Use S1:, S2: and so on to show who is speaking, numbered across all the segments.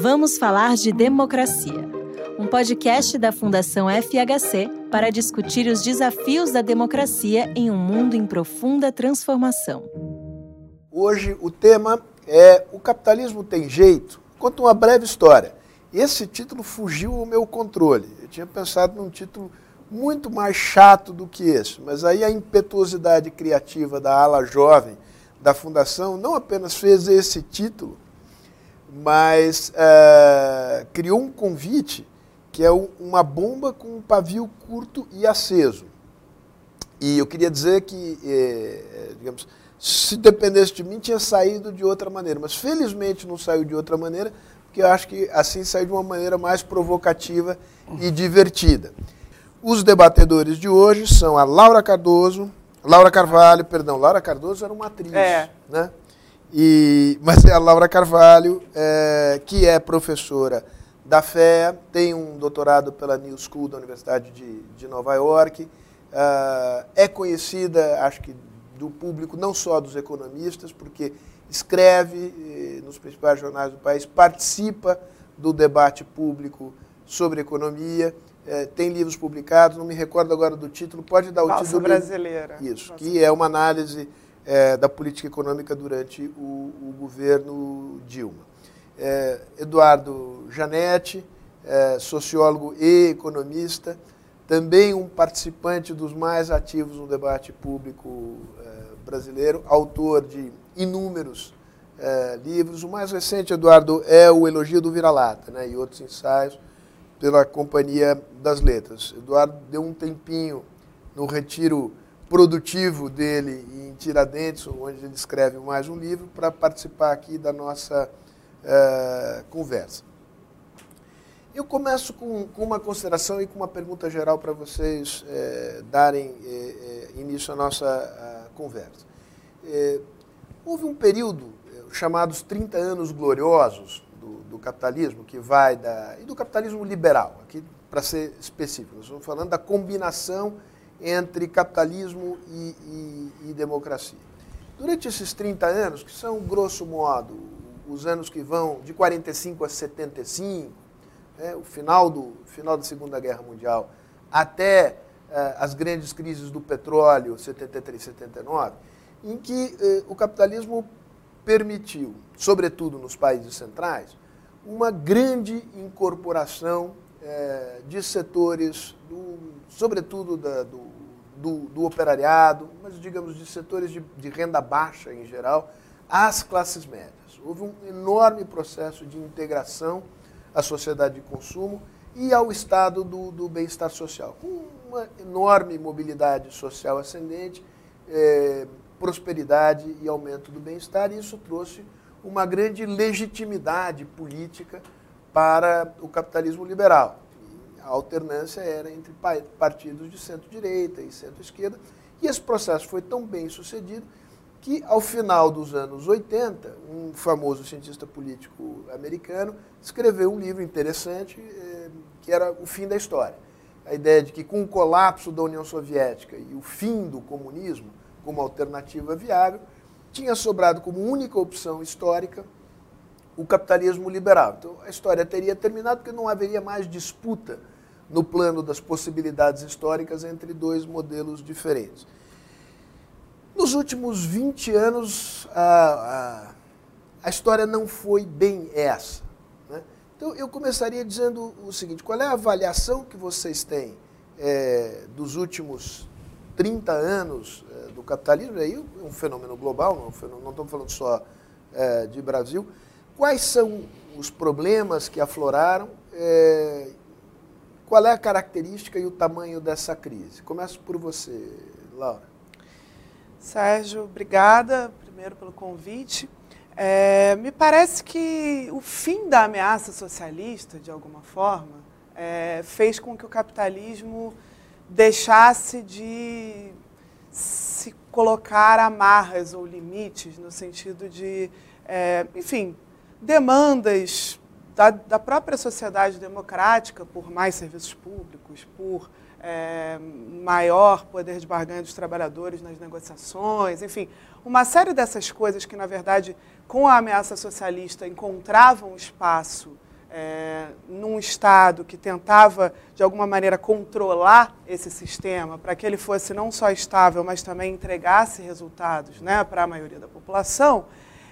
S1: Vamos falar de democracia. Um podcast da Fundação FHC para discutir os desafios da democracia em um mundo em profunda transformação.
S2: Hoje o tema é O capitalismo tem jeito? Conta uma breve história. Esse título fugiu ao meu controle. Eu tinha pensado num título muito mais chato do que esse, mas aí a impetuosidade criativa da ala jovem da fundação não apenas fez esse título, mas é, criou um convite que é uma bomba com um pavio curto e aceso. E eu queria dizer que, é, digamos, se dependesse de mim, tinha saído de outra maneira. Mas felizmente não saiu de outra maneira, porque eu acho que assim saiu de uma maneira mais provocativa e divertida. Os debatedores de hoje são a Laura Cardoso, Laura Carvalho, perdão, Laura Cardoso era uma atriz,
S3: é.
S2: né? E, mas é a Laura Carvalho, é, que é professora da FEA, tem um doutorado pela New School da Universidade de, de Nova York, uh, é conhecida, acho que, do público, não só dos economistas, porque escreve eh, nos principais jornais do país, participa do debate público sobre economia, é, tem livros publicados, não me recordo agora do título, pode dar o
S3: Falsa
S2: título.
S3: brasileira.
S2: Isso, que é uma análise é, da política econômica durante o, o governo Dilma. É, Eduardo Janetti, é, sociólogo e economista, também um participante dos mais ativos no debate público é, brasileiro, autor de inúmeros é, livros. O mais recente, Eduardo, é o Elogio do Vira-Lata né, e outros ensaios pela Companhia das Letras. Eduardo deu um tempinho no retiro produtivo dele em Tiradentes, onde ele escreve mais um livro, para participar aqui da nossa uh, conversa. Eu começo com, com, uma consideração e com uma pergunta geral para vocês eh, darem eh, início à nossa conversa. houve um período chamados 30 anos gloriosos do capitalismo, que vai da. e do capitalismo liberal, aqui para ser específico, nós estamos falando da combinação entre capitalismo e, e, e, democracia. Durante esses 30 anos, que são, grosso modo, os anos que vão de 45 a 75, né, o final, do, final da Segunda Guerra Mundial, até eh, as grandes crises do petróleo, 73 79, em que eh, o capitalismo permitiu, sobretudo nos países centrais, uma grande incorporação é, de setores, do, sobretudo da, do, do, do, operariado, mas digamos de setores de, de renda baixa em geral, às classes médias. Houve um enorme processo de integração à sociedade de consumo e ao estado do, do bem-estar social, com uma enorme mobilidade social ascendente, é, prosperidade e aumento do bem-estar, e isso trouxe uma grande legitimidade política para o capitalismo liberal. A alternância era entre partidos de centro-direita e centro-esquerda, e esse processo foi tão bem sucedido que, ao final dos anos 80, um famoso cientista político americano escreveu um livro interessante eh, que era O Fim da História. A ideia de que, com o colapso da União Soviética e o fim do comunismo como alternativa viável, tinha sobrado como única opção histórica o capitalismo liberal. Então a história teria terminado porque não haveria mais disputa no plano das possibilidades históricas entre dois modelos diferentes. Nos últimos 20 anos, a, a, a história não foi bem essa. Né? Então eu começaria dizendo o seguinte: qual é a avaliação que vocês têm é, dos últimos 30 anos é, do capitalismo, aí é um fenômeno global, não, fenômeno, não estamos falando só é, de Brasil. Quais são os problemas que afloraram? É, qual é a característica e o tamanho dessa crise? Começo por você, Laura.
S3: Sérgio, obrigada primeiro pelo convite. É, me parece que o fim da ameaça socialista, de alguma forma, é, fez com que o capitalismo deixasse de se colocar amarras ou limites no sentido de, é, enfim, demandas da, da, própria sociedade democrática por mais serviços públicos, por é, maior poder de barganha dos trabalhadores nas negociações, enfim, uma série dessas coisas que, na verdade, com a ameaça socialista encontravam espaço é, num Estado que tentava, de alguma maneira, controlar esse sistema para que ele fosse não só estável, mas também entregasse resultados né, para a maioria da população,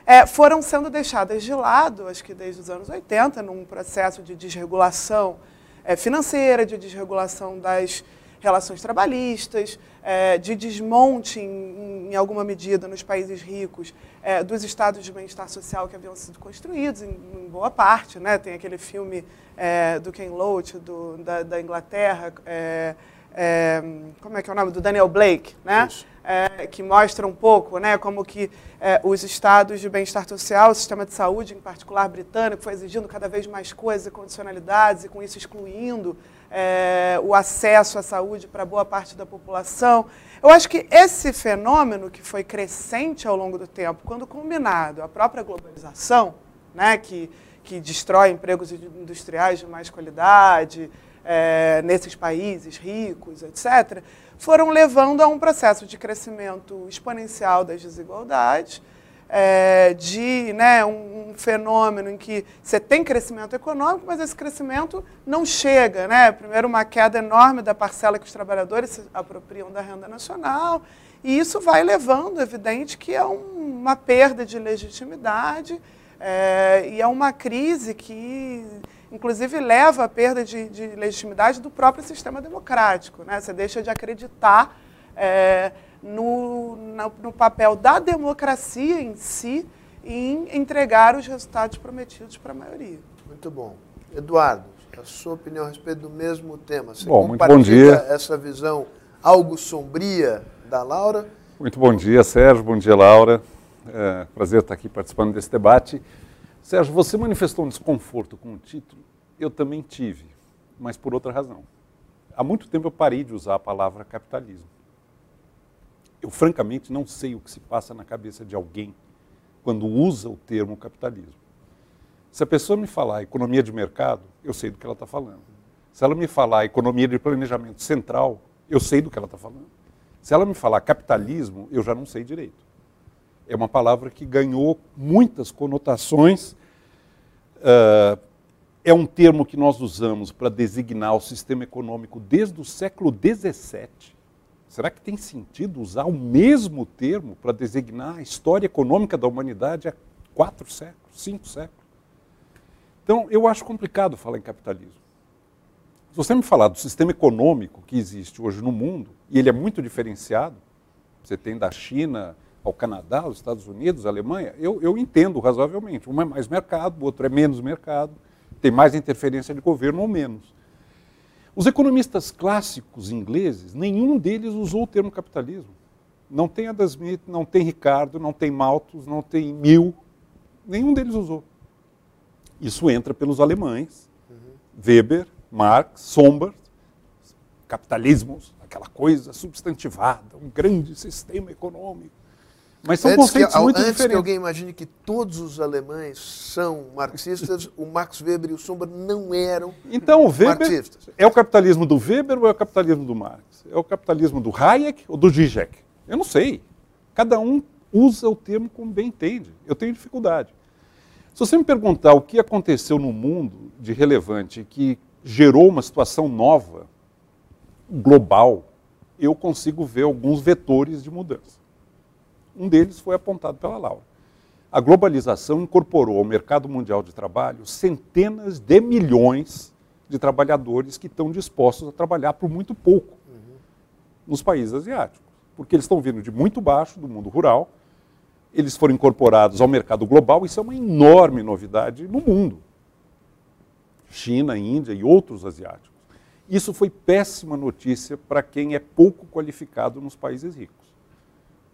S3: é, foram sendo deixadas de lado, acho que desde os anos 80, num processo de desregulação é, financeira, de desregulação das relações trabalhistas, é, de desmonte, em, em, alguma medida, nos países ricos, é, dos estados de bem-estar social que haviam sido construídos, em, em boa parte. Né? Tem aquele filme é, do Ken Loach, do, da, da Inglaterra, é, como é que é o nome? Do Daniel Blake, né? É, que mostra um pouco né, como que é, os estados de bem-estar social, o sistema de saúde, em particular britânico, foi exigindo cada vez mais coisas e condicionalidades, e com isso excluindo é, o acesso à saúde para boa parte da população. Eu acho que esse fenômeno que foi crescente ao longo do tempo, quando combinado à própria globalização, né, que, que destrói empregos industriais de mais qualidade é, nesses países ricos, etc., foram levando a um processo de crescimento exponencial das desigualdades é, de né, um, um, fenômeno em que você tem crescimento econômico, mas esse crescimento não chega. Né? Primeiro, uma queda enorme da parcela que os trabalhadores se apropriam da renda nacional, e isso vai levando, evidente, que é um, uma perda de legitimidade é, e é uma crise que, inclusive, leva à perda de, de legitimidade do próprio sistema democrático. Né? Você deixa de acreditar. É, no, no papel da democracia em si em entregar os resultados prometidos para a maioria.
S2: Muito bom. Eduardo, a sua opinião a respeito do mesmo tema.
S4: Você bom, muito bom dia.
S2: essa visão algo sombria da Laura?
S4: Muito bom dia, Sérgio. Bom dia, Laura. É, prazer estar aqui participando desse debate. Sérgio, você manifestou um desconforto com o título. Eu também tive, mas por outra razão. Há muito tempo eu parei de usar a palavra capitalismo. Eu, francamente, não sei o que se passa na cabeça de alguém quando usa o termo capitalismo. Se a pessoa me falar economia de mercado, eu sei do que ela está falando. Se ela me falar economia de planejamento central, eu sei do que ela está falando. Se ela me falar capitalismo, eu já não sei direito. É uma palavra que ganhou muitas conotações. Uh, é um termo que nós usamos para designar o sistema econômico desde o século XVII. Será que tem sentido usar o mesmo termo para designar a história econômica da humanidade há quatro séculos, cinco séculos? Então, eu acho complicado falar em capitalismo. Se você me falar do sistema econômico que existe hoje no mundo, e ele é muito diferenciado, você tem da China ao Canadá, os Estados Unidos, a Alemanha, eu, eu entendo razoavelmente. Um é mais mercado, o outro é menos mercado, tem mais interferência de governo ou menos. Os economistas clássicos ingleses, nenhum deles usou o termo capitalismo. Não tem Adam Smith, não tem Ricardo, não tem Malthus, não tem Mill, nenhum deles usou. Isso entra pelos alemães. Weber, Marx, Sombart, capitalismos, aquela coisa substantivada, um grande sistema econômico. Mas são antes conceitos
S2: que,
S4: muito
S2: antes
S4: diferentes.
S2: Antes que alguém imagine que todos os alemães são marxistas, o Max Weber e o Sombra não eram
S4: então, o Weber
S2: marxistas.
S4: É o capitalismo do Weber ou é o capitalismo do Marx? É o capitalismo do Hayek ou do Zizek? Eu não sei. Cada um usa o termo como bem entende. Eu tenho dificuldade. Se você me perguntar o que aconteceu no mundo de relevante que gerou uma situação nova, global, eu consigo ver alguns vetores de mudança. Um deles foi apontado pela Laura. A globalização incorporou ao mercado mundial de trabalho centenas de milhões de trabalhadores que estão dispostos a trabalhar por muito pouco uhum. nos países asiáticos, porque eles estão vindo de muito baixo do mundo rural, eles foram incorporados ao mercado global, isso é uma enorme novidade no mundo. China, Índia e outros asiáticos. Isso foi péssima notícia para quem é pouco qualificado nos países ricos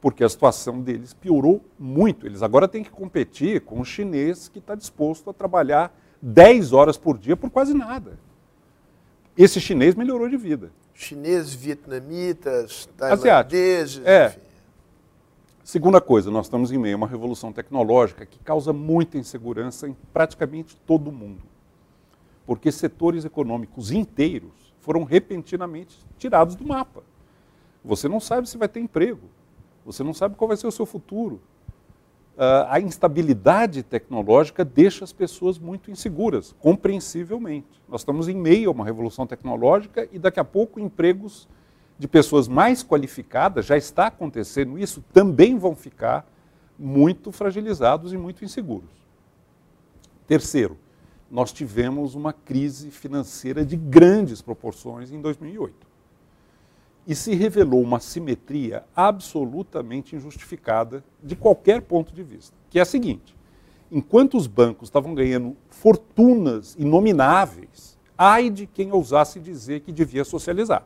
S4: porque a situação deles piorou muito. Eles agora têm que competir com o chinês que está disposto a trabalhar 10 horas por dia por quase nada. Esse chinês melhorou de vida.
S2: Chineses, vietnamitas, tailandeses,
S4: é. enfim. Segunda coisa, nós estamos em meio a uma revolução tecnológica que causa muita insegurança em praticamente todo mundo. Porque setores econômicos inteiros foram repentinamente tirados do mapa. Você não sabe se vai ter emprego. Você não sabe qual vai ser o seu futuro. a instabilidade tecnológica deixa as pessoas muito inseguras, compreensivelmente. Nós estamos em meio a uma revolução tecnológica e daqui a pouco empregos de pessoas mais qualificadas, já está acontecendo isso, também vão ficar muito fragilizados e muito inseguros. Terceiro, nós tivemos uma crise financeira de grandes proporções em 2008 e se revelou uma simetria absolutamente injustificada de qualquer ponto de vista, que é a seguinte: enquanto os bancos estavam ganhando fortunas inomináveis, ai de quem ousasse dizer que devia socializar,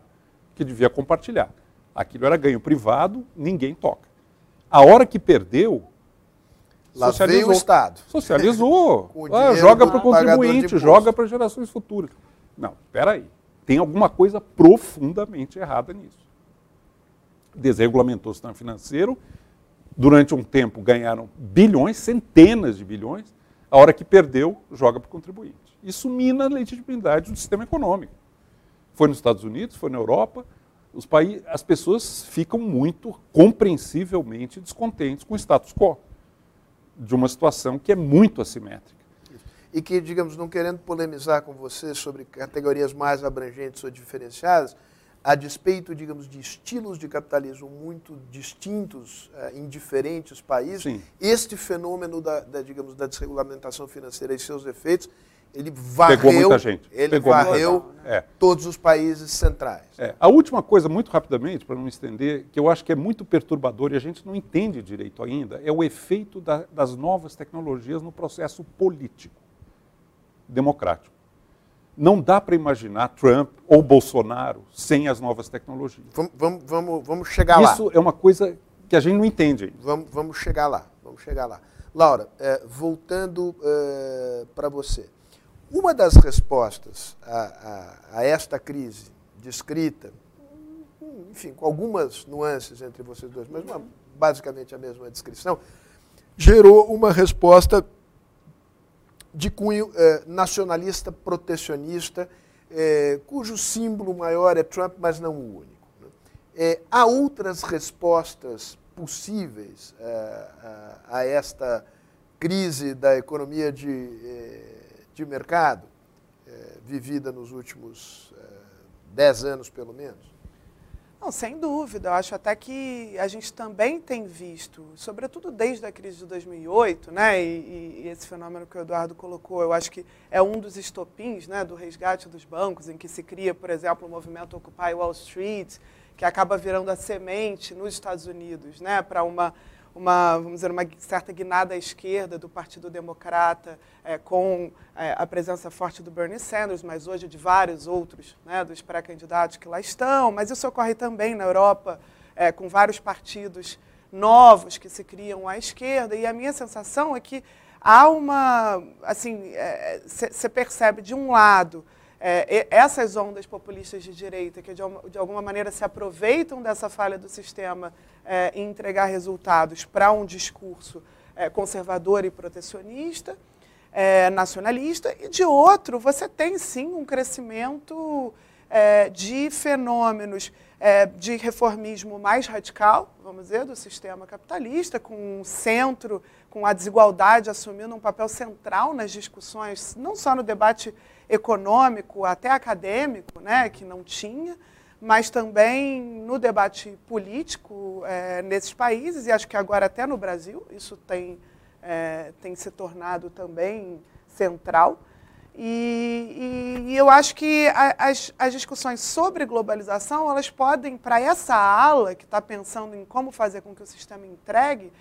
S4: que devia compartilhar. Aquilo era ganho privado, ninguém toca. A hora que perdeu,
S2: Lá socializou. o Estado.
S4: Socializou. ah, joga para o contribuinte, joga para gerações futuras. Não, espera aí. Tem alguma coisa profundamente errada nisso. Desregulamentou o sistema financeiro, durante um tempo ganharam bilhões, centenas de bilhões, a hora que perdeu, joga para o contribuinte. Isso mina a legitimidade do sistema econômico. Foi nos Estados Unidos, foi na Europa, os países, as pessoas ficam muito compreensivelmente descontentes com o status quo de uma situação que é muito assimétrica
S2: e que, digamos, não querendo polemizar com você sobre categorias mais abrangentes ou diferenciadas, a despeito, digamos, de estilos de capitalismo muito distintos uh, em diferentes países, Sim. este fenômeno da, da, digamos, da desregulamentação financeira e seus efeitos, ele varreu,
S4: Pegou muita gente.
S2: Ele
S4: Pegou
S2: varreu é. todos os países centrais.
S4: É. A última coisa, muito rapidamente, para não estender, que eu acho que é muito perturbador e a gente não entende direito ainda, é o efeito da, das novas tecnologias no processo político democrático. Não dá para imaginar Trump ou Bolsonaro sem as novas tecnologias.
S2: Vamos, vamos, vamos, vamos chegar
S4: Isso lá. Isso é uma coisa que a gente não entende.
S2: Vamos, vamos chegar lá. Vamos chegar lá. Laura, é, voltando é, para você. Uma das respostas a, a, a, esta crise descrita, enfim, com algumas nuances entre vocês dois, mas uma, basicamente a mesma descrição, gerou uma resposta de cunho eh, nacionalista protecionista, eh, cujo símbolo maior é Trump, mas não o único. Né? Eh, há outras respostas possíveis a, a, esta crise da economia de, de mercado, vivida nos últimos dez anos, pelo menos?
S3: Não, sem dúvida. Eu acho até que a gente também tem visto, sobretudo desde a crise de 2008, né, e, e, esse fenômeno que o Eduardo colocou, eu acho que é um dos estopins né, do resgate dos bancos, em que se cria, por exemplo, o movimento Occupy Wall Street, que acaba virando a semente nos Estados Unidos né, para uma uma, vamos dizer, uma certa guinada à esquerda do Partido Democrata, é, com é, a presença forte do Bernie Sanders, mas hoje de vários outros né, dos pré-candidatos que lá estão. Mas isso ocorre também na Europa, é, com vários partidos novos que se criam à esquerda. E a minha sensação é que há uma. Assim, você é, percebe, de um lado, é, essas ondas populistas de direita, que de, de, alguma maneira se aproveitam dessa falha do sistema é, em entregar resultados para um discurso é, conservador e protecionista, é, nacionalista, e de outro, você tem sim um crescimento é, de fenômenos é, de reformismo mais radical, vamos dizer, do sistema capitalista, com um centro, com a desigualdade assumindo um papel central nas discussões, não só no debate econômico, até acadêmico, né, que não tinha, mas também no debate político é, nesses países, e acho que agora até no Brasil, isso tem, é, tem se tornado também central. E, e, e eu acho que as, as discussões sobre globalização, elas podem, para essa ala que está pensando em como fazer com que o sistema entregue,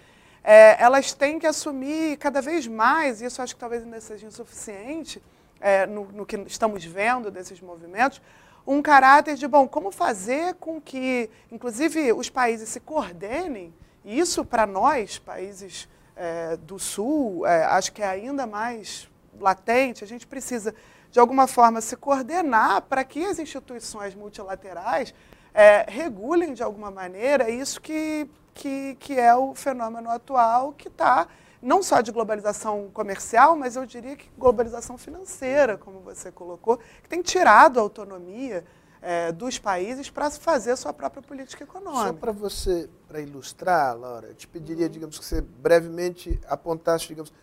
S3: é, elas têm que assumir cada vez mais, e isso acho que talvez ainda seja insuficiente, é, no, no que estamos vendo desses movimentos, um caráter de, bom, como fazer com que, inclusive, os países se coordenem, e isso para nós, países é, do Sul, é, acho que é ainda mais latente, a gente precisa, de alguma forma, se coordenar para que as instituições multilaterais é, regulem, de alguma maneira, isso que, que, que é o fenômeno atual que está não só de globalização comercial, mas eu diria que globalização financeira, como você colocou, que tem tirado a autonomia é, dos países para fazer a sua própria política econômica.
S2: Só para você, para ilustrar, Laura, eu te pediria, digamos, que você brevemente apontasse, digamos,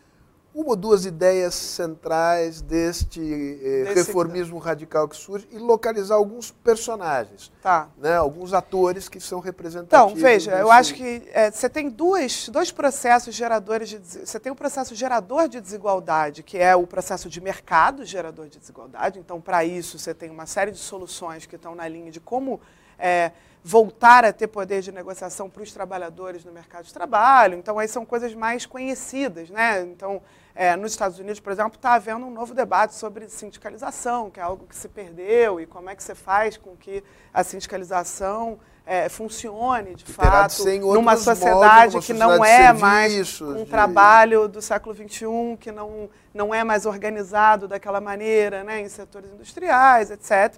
S2: uma ou duas ideias centrais deste eh, reformismo radical que surge e localizar alguns personagens,
S3: Tá.
S2: né, alguns atores que são representativos.
S3: Então, veja, eu
S2: desse-
S3: acho que é, você tem duas, dois processos geradores de. Você tem um processo gerador de desigualdade, que é o processo de mercado gerador de desigualdade. Então, para isso, você tem uma série de soluções que estão na linha de como é, voltar a ter poder de negociação para os trabalhadores no mercado de trabalho. Então, aí são coisas mais conhecidas. Né? Então, é, nos Estados Unidos, por exemplo, está havendo um novo debate sobre sindicalização, que é algo que se perdeu, e como é que você faz com que a sindicalização é, funcione, de fato,
S2: ser em
S3: numa sociedade que
S2: numa
S3: não
S2: sociedade
S3: é mais um
S2: de-
S3: trabalho do século XXI, que não, não é mais organizado daquela maneira, né, em setores industriais, etc.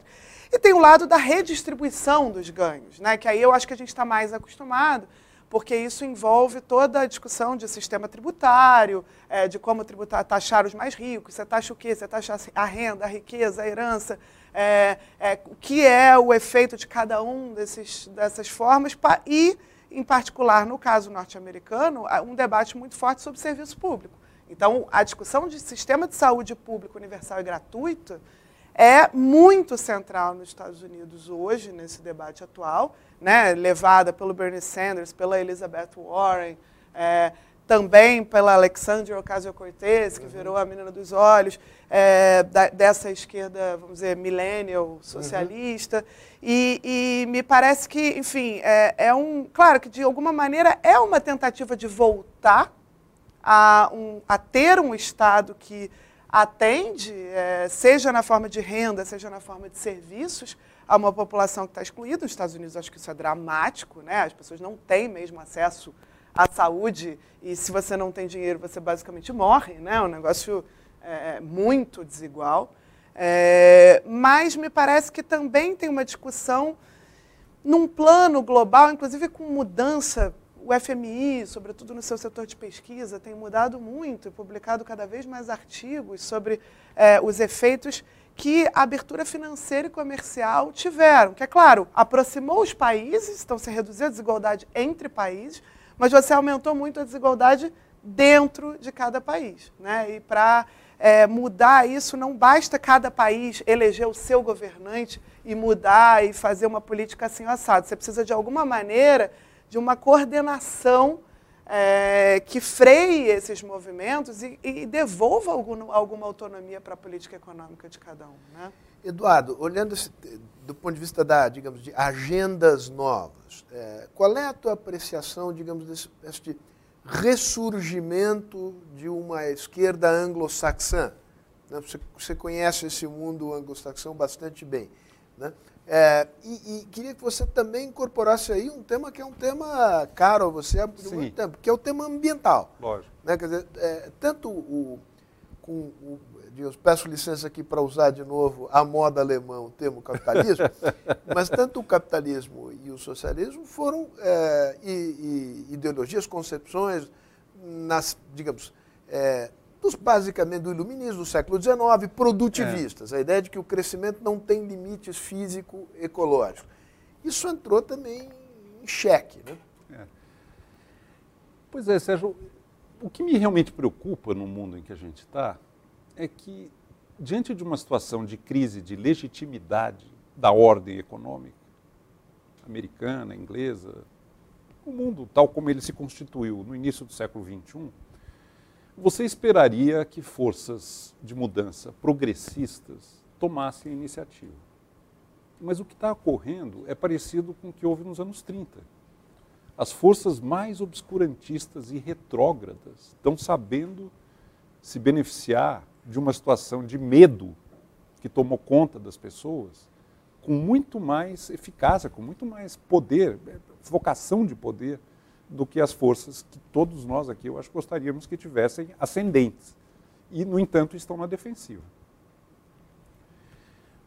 S3: E tem o lado da redistribuição dos ganhos, né, que aí eu acho que a gente está mais acostumado, porque isso envolve toda a discussão de sistema tributário, eh, de como tributar, taxar os mais ricos, você taxa o quê? Você taxa a renda, a riqueza, a herança, eh, eh, o que é o efeito de cada um desses, dessas formas, e, em particular, no caso norte-americano, um debate muito forte sobre serviço público. Então, a discussão de sistema de saúde público universal e gratuito é muito central nos Estados Unidos hoje, nesse debate atual, né, levada pelo Bernie Sanders, pela Elizabeth Warren, é, também pela Alexandria Ocasio-Cortez, que virou a menina dos olhos, é, da- dessa esquerda, vamos dizer, millennial, socialista. E, e me parece que, enfim, é, é um. Claro que, de alguma maneira, é uma tentativa de voltar a, um- a ter um Estado que atende, eh, seja na forma de renda, seja na forma de serviços, a uma população que está excluída. Nos Estados Unidos, acho que isso é dramático, né? as pessoas não têm mesmo acesso à saúde e se você não tem dinheiro, você basicamente morre. Né? É um negócio eh, muito desigual. Eh, mas me parece que também tem uma discussão num plano global, inclusive com mudança, o FMI, sobretudo no seu setor de pesquisa, tem mudado muito e publicado cada vez mais artigos sobre eh, os efeitos que a abertura financeira e comercial tiveram. Que, é claro, aproximou os países, então se reduziu a desigualdade entre países, mas você aumentou muito a desigualdade dentro de cada país. Né? E para é, mudar isso, não basta cada país eleger o seu governante e mudar e fazer uma política assim assado. Você precisa, de alguma maneira, de uma coordenação é, que freie esses movimentos e, e devolva algum, alguma autonomia para a política econômica de cada um. Né?
S2: Eduardo, olhando do ponto de vista da, digamos, de agendas novas, eh, qual é a tua apreciação, digamos, desse ressurgimento de uma esquerda anglo-saxã? né? Você, você conhece esse mundo anglo-saxão bastante bem. Né? Eh, e, e queria que você também incorporasse aí um tema que é um tema caro a você há
S4: Sim.
S2: muito tempo, que é o tema ambiental.
S4: Lógico.
S2: Né? Quer dizer, é, tanto o, com o, digamos, peço licença aqui para usar de novo a moda alemã, o termo capitalismo, mas tanto o capitalismo e o socialismo foram é, e- e ideologias, concepções, nas, digamos, é, dos, basicamente do iluminismo do século XIX, produtivistas, a ideia de que o crescimento não tem limites físico-ecológicos. Isso entrou também em xeque. Né?
S4: Pois é, Sérgio, o que me realmente preocupa no mundo em que a gente está é que, diante de uma situação de crise de legitimidade da ordem econômica, americana, inglesa, o mundo tal como ele se constituiu no início do século XXI, você esperaria que forças de mudança progressistas tomassem a iniciativa. Mas o que está ocorrendo é parecido com o que houve nos anos 30 as forças mais obscurantistas e retrógradas estão sabendo se beneficiar de uma situação de medo que tomou conta das pessoas com muito mais eficácia, com muito mais poder, vocação de poder do que as forças que todos nós aqui, eu acho, gostaríamos que tivessem ascendentes. E, no entanto, estão na defensiva.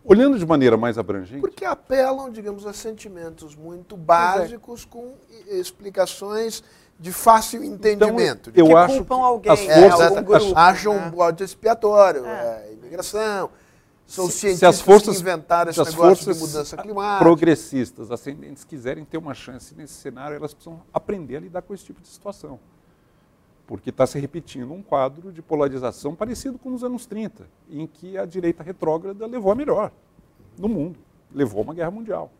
S4: Olhando de maneira mais abrangente,
S2: Porque apelam, digamos, a sentimentos muito básicos com i- explicações de fácil entendimento.
S4: eu
S3: que
S4: acho
S3: culpam
S4: que
S3: alguém,
S4: as
S3: é,
S4: forças,
S3: algum grupo,
S2: acham
S3: né?
S2: um bode expiatório,
S3: É.
S2: é, imigração. São
S4: Se-
S2: cientistas
S4: se as forças,
S2: que inventaram esse negócio
S4: forças
S2: de mudança climática.
S4: progressistas, ascendentes, quiserem ter uma chance nesse cenário, elas precisam aprender a lidar com esse tipo de situação. Porque está se repetindo um quadro de polarização parecido com os anos 30, em que a direita retrógrada levou a melhor no mundo, levou a uma guerra mundial.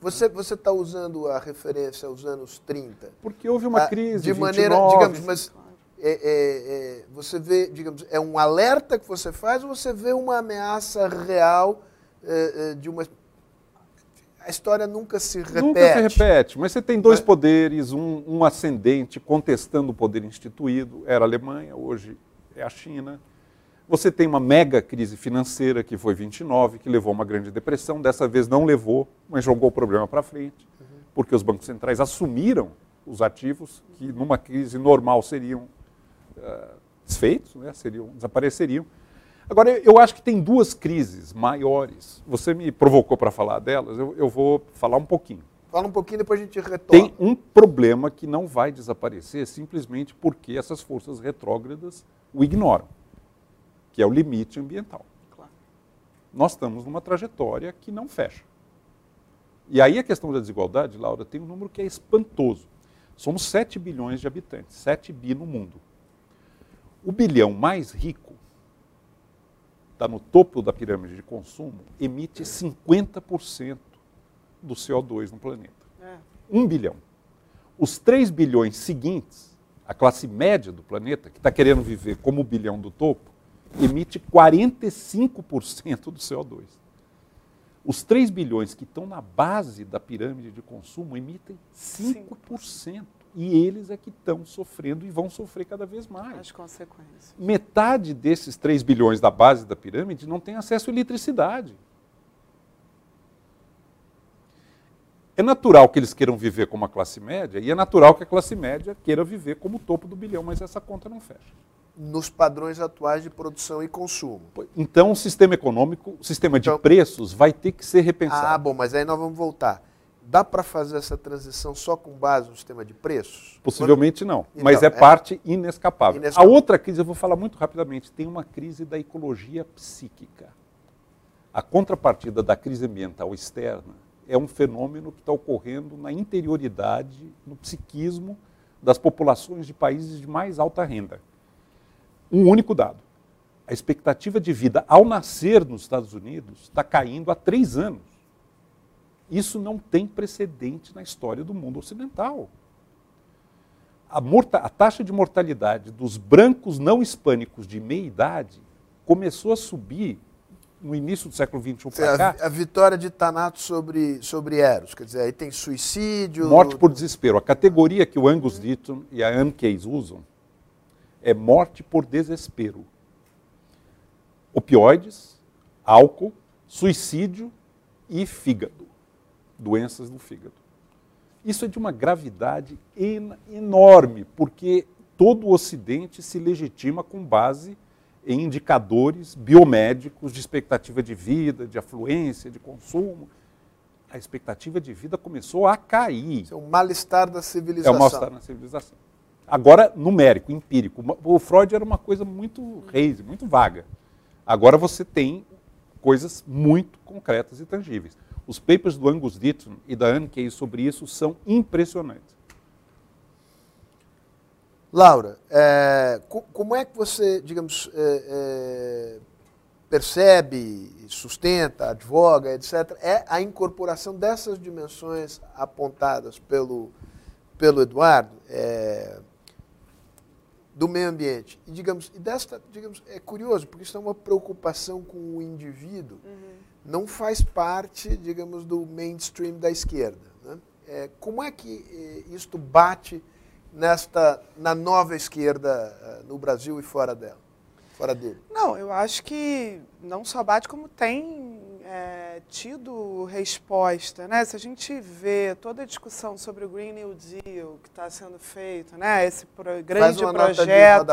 S2: Você você está usando a referência aos anos 30.
S4: Porque houve uma
S2: Ah,
S4: crise
S2: de maneira,
S4: 29,
S2: digamos, mas é, é, é, você vê, digamos, é um alerta que você faz ou você vê uma ameaça real é, é, de uma a história nunca se repete.
S4: Nunca se repete, mas você tem dois poderes, um, um ascendente contestando o poder instituído, era a Alemanha, hoje é a China. Você tem uma mega crise financeira, que foi 29, que levou a uma grande depressão, dessa vez não levou, mas jogou o problema para frente, porque os bancos centrais assumiram os ativos que numa crise normal seriam ah, desfeitos, né, seriam, desapareceriam. Agora, eu acho que tem duas crises maiores. Você me provocou para falar delas, eu, eu vou falar um pouquinho.
S2: Fala um pouquinho, depois a gente retoma.
S4: Tem um problema que não vai desaparecer simplesmente porque essas forças retrógradas o ignoram, que é o limite ambiental.
S3: Claro.
S4: Nós estamos numa trajetória que não fecha. E aí a questão da desigualdade, Laura, tem um número que é espantoso. Somos 7 bilhões de habitantes, 7 bi no mundo. O bilhão mais rico, está no topo da pirâmide de consumo, emite 50% do CO2 no planeta.
S3: É.
S4: 1 bilhão. Os 3 bilhões seguintes, a classe média do planeta, que está querendo viver como o bilhão do topo, emite 45% do CO2. Os 3 bilhões que estão na base da pirâmide de consumo emitem 5%. E eles é que estão sofrendo e vão sofrer cada vez mais.
S3: As consequências.
S4: Metade desses 3 bilhões da base da pirâmide não tem acesso à eletricidade. É natural que eles queiram viver como a classe média e é natural que a classe média queira viver como o topo do bilhão, mas essa conta não fecha.
S2: Nos padrões atuais de produção e consumo.
S4: Então, o sistema econômico, o sistema de
S2: Então-
S4: preços vai ter que ser repensado.
S2: Ah, bom, mas aí nós vamos voltar. Dá para fazer essa transição só com base no sistema de preços?
S4: Possivelmente não,
S2: Então,
S4: mas é,
S2: é-
S4: parte inescapável.
S2: Inescapável.
S4: A outra crise, eu vou falar muito rapidamente, tem uma crise da ecologia psíquica. A contrapartida da crise ambiental externa é um fenômeno que está ocorrendo na interioridade, no psiquismo das populações de países de mais alta renda. Um único dado. A expectativa de vida ao nascer nos Estados Unidos está caindo há três anos. Isso não tem precedente na história do mundo ocidental a, morta- a taxa de mortalidade dos brancos não hispânicos de meia idade começou a subir no início do século XXI para
S2: A,
S4: cá,
S2: a vitória de Thanatos sobre, sobre Eros. Quer dizer, aí tem suicídio.
S4: morte por desespero. A categoria que o Angus Deaton e a Anne Case usam é morte por desespero. Opioides, álcool, suicídio e fígado. Doenças do fígado. Isso é de uma gravidade en- enorme, porque todo o Ocidente se legitima com base em indicadores biomédicos de expectativa de vida, de afluência, de consumo. A expectativa de vida começou a cair.
S2: Isso é um mal-estar da
S4: É
S2: civilização.
S4: o mal-estar na civilização. Agora, numérico, empírico. O Freud era uma coisa muito reise, muito vaga. Agora você tem coisas muito concretas e tangíveis. Os papers do Angus Deaton e da Anne Case sobre isso são impressionantes.
S2: Laura, é, co- como é que você, digamos, é, é, percebe, sustenta, advoga, etc., é a incorporação dessas dimensões apontadas pelo, pelo Eduardo é, do meio ambiente. E, digamos, e desta, digamos, é curioso, porque isso é uma preocupação com o indivíduo, não faz parte, digamos, do mainstream da esquerda. né? É, como é que eh, isto bate nesta na nova esquerda eh, no Brasil e fora dela, fora dele?
S3: Não, eu acho que não só bate, como tem é, tido resposta. Né? Se a gente vê toda a discussão sobre o Green New Deal que está sendo feito, né? esse pro- grande projeto,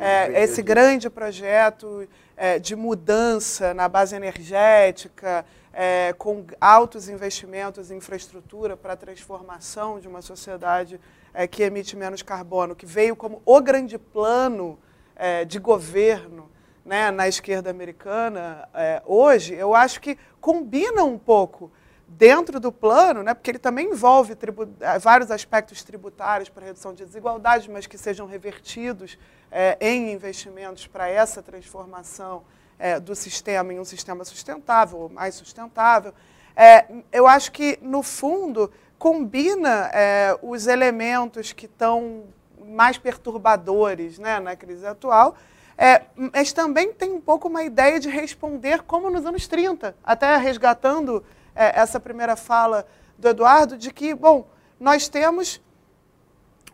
S3: é, esse grande projeto é, de mudança na base energética, é, com altos investimentos em infraestrutura para a transformação de uma sociedade é, que emite menos carbono, que veio como o grande plano é, de governo né, na esquerda americana é, hoje, eu acho que combina um pouco dentro do plano, né, porque ele também envolve eh, vários aspectos tributários para redução de desigualdades, mas que sejam revertidos é, em investimentos para essa transformação é, do sistema em um sistema sustentável, mais sustentável. eu acho que, no fundo, combina os elementos que estão mais perturbadores né, na crise atual, mas também tem um pouco uma ideia de responder como nos anos 30, até resgatando é, essa primeira fala do Eduardo, de que, bom, nós temos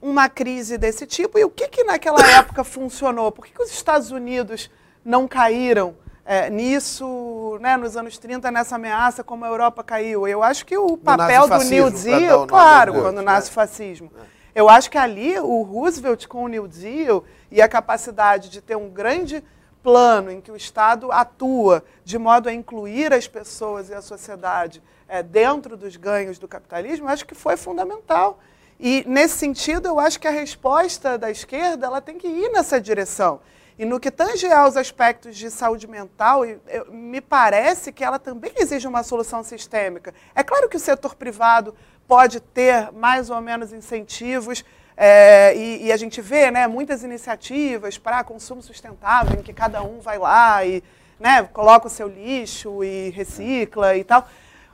S3: uma crise desse tipo, e o que, que naquela época funcionou? Por que, que os Estados Unidos não caíram é, nisso, né, nos anos 30, nessa ameaça, como a Europa caiu? Eu acho que o papel do New Deal, claro, quando né? nasce o fascismo. Eu acho que ali o Roosevelt com o New Deal e a capacidade de ter um grande plano em que o Estado atua de modo a incluir as pessoas e a sociedade é, dentro dos ganhos do capitalismo, acho que foi fundamental. E, nesse sentido, eu acho que a resposta da esquerda ela tem que ir nessa direção. E no que tange aos aspectos de saúde mental, me parece que ela também exige uma solução sistêmica. É claro que o setor privado pode ter mais ou menos incentivos é, e, e, a gente vê né, muitas iniciativas para consumo sustentável, em que cada um vai lá e né, coloca o seu lixo e recicla e tal.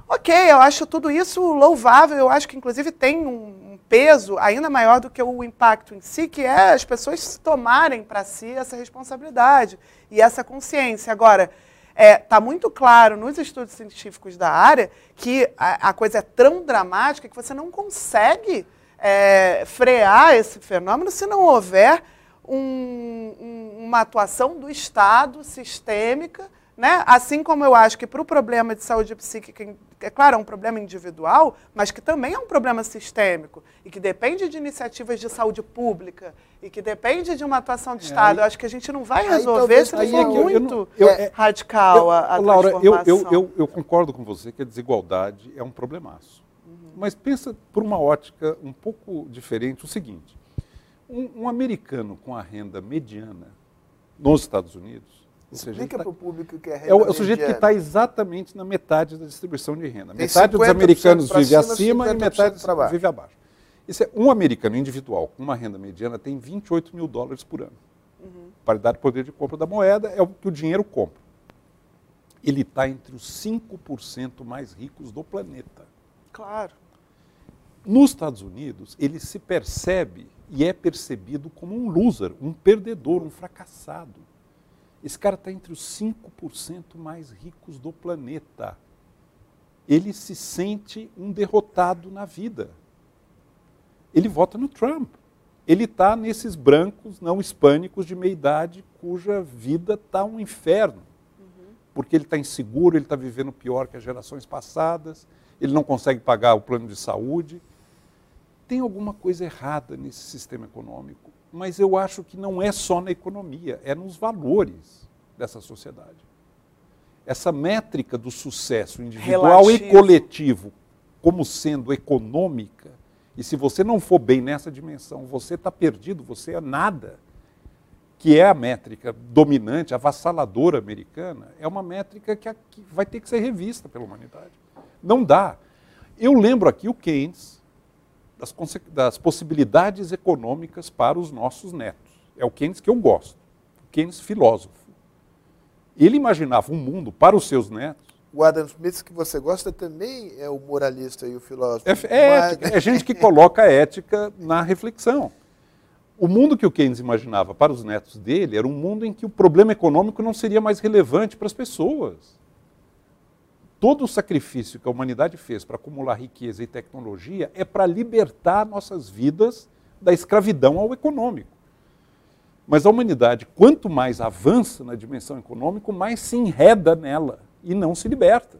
S3: Ok, eu acho tudo isso louvável, eu acho que inclusive tem um, um peso ainda maior do que o impacto em si, que é as pessoas tomarem para si essa responsabilidade e essa consciência. Agora, está é, tá muito claro nos estudos científicos da área que a, a coisa é tão dramática que você não consegue é, frear esse fenômeno se não houver um, um, uma atuação do Estado sistêmica, né? assim como eu acho que para o problema de saúde psíquica, é claro, é um problema individual, mas que também é um problema sistêmico e que depende de iniciativas de saúde pública e que depende de uma atuação de é, Estado. Aí, eu acho que a gente não vai resolver se não for é muito eu, eu, radical a, a
S4: Laura, transformação. Eu, eu concordo com você que a desigualdade é um problemaço. Mas pensa por uma ótica um pouco diferente o seguinte: um, um americano com a renda mediana nos Estados Unidos.
S2: Explica tá, para o público que é renda
S4: É o, é o sujeito que está exatamente na metade da distribuição de renda. Tem metade dos americanos vive cima, acima e metade vive abaixo. Esse é um americano individual com uma renda mediana tem 28 mil dólares por ano. Uhum. Paridade de poder de compra da moeda é o que o dinheiro compra. Ele está entre os 5% mais ricos do planeta.
S3: Claro.
S4: Nos Estados Unidos, ele se percebe e é percebido como um loser, um perdedor, um fracassado. Esse cara está entre os 5% mais ricos do planeta. Ele se sente um derrotado na vida. Ele vota no Trump. Ele está nesses brancos não hispânicos de meia idade cuja vida está um inferno. Uhum. Porque ele está inseguro, ele está vivendo pior que as gerações passadas, ele não consegue pagar o plano de saúde tem alguma coisa errada nesse sistema econômico, mas eu acho que não é só na economia, é nos valores dessa sociedade. Essa métrica do sucesso individual Relativo. e coletivo como sendo econômica, e se você não for bem nessa dimensão, você está perdido, você é nada, que é a métrica dominante, avassaladora americana, é uma métrica que, vai ter que ser revista pela humanidade. Não dá. Eu lembro aqui o Keynes, das, das possibilidades econômicas para os nossos netos. É o Keynes que eu gosto, o Keynes filósofo. Ele imaginava um mundo para os seus netos.
S2: O Adam Smith, que você gosta, também é o moralista e o filósofo.
S4: É, é, Mas... ética, é gente que coloca a ética na reflexão. O mundo que o Keynes imaginava para os netos dele era um mundo em que o problema econômico não seria mais relevante para as pessoas todo o sacrifício que a humanidade fez para acumular riqueza e tecnologia é para libertar nossas vidas da escravidão ao econômico. Mas a humanidade, quanto mais avança na dimensão econômica, mais se enreda nela e não se liberta.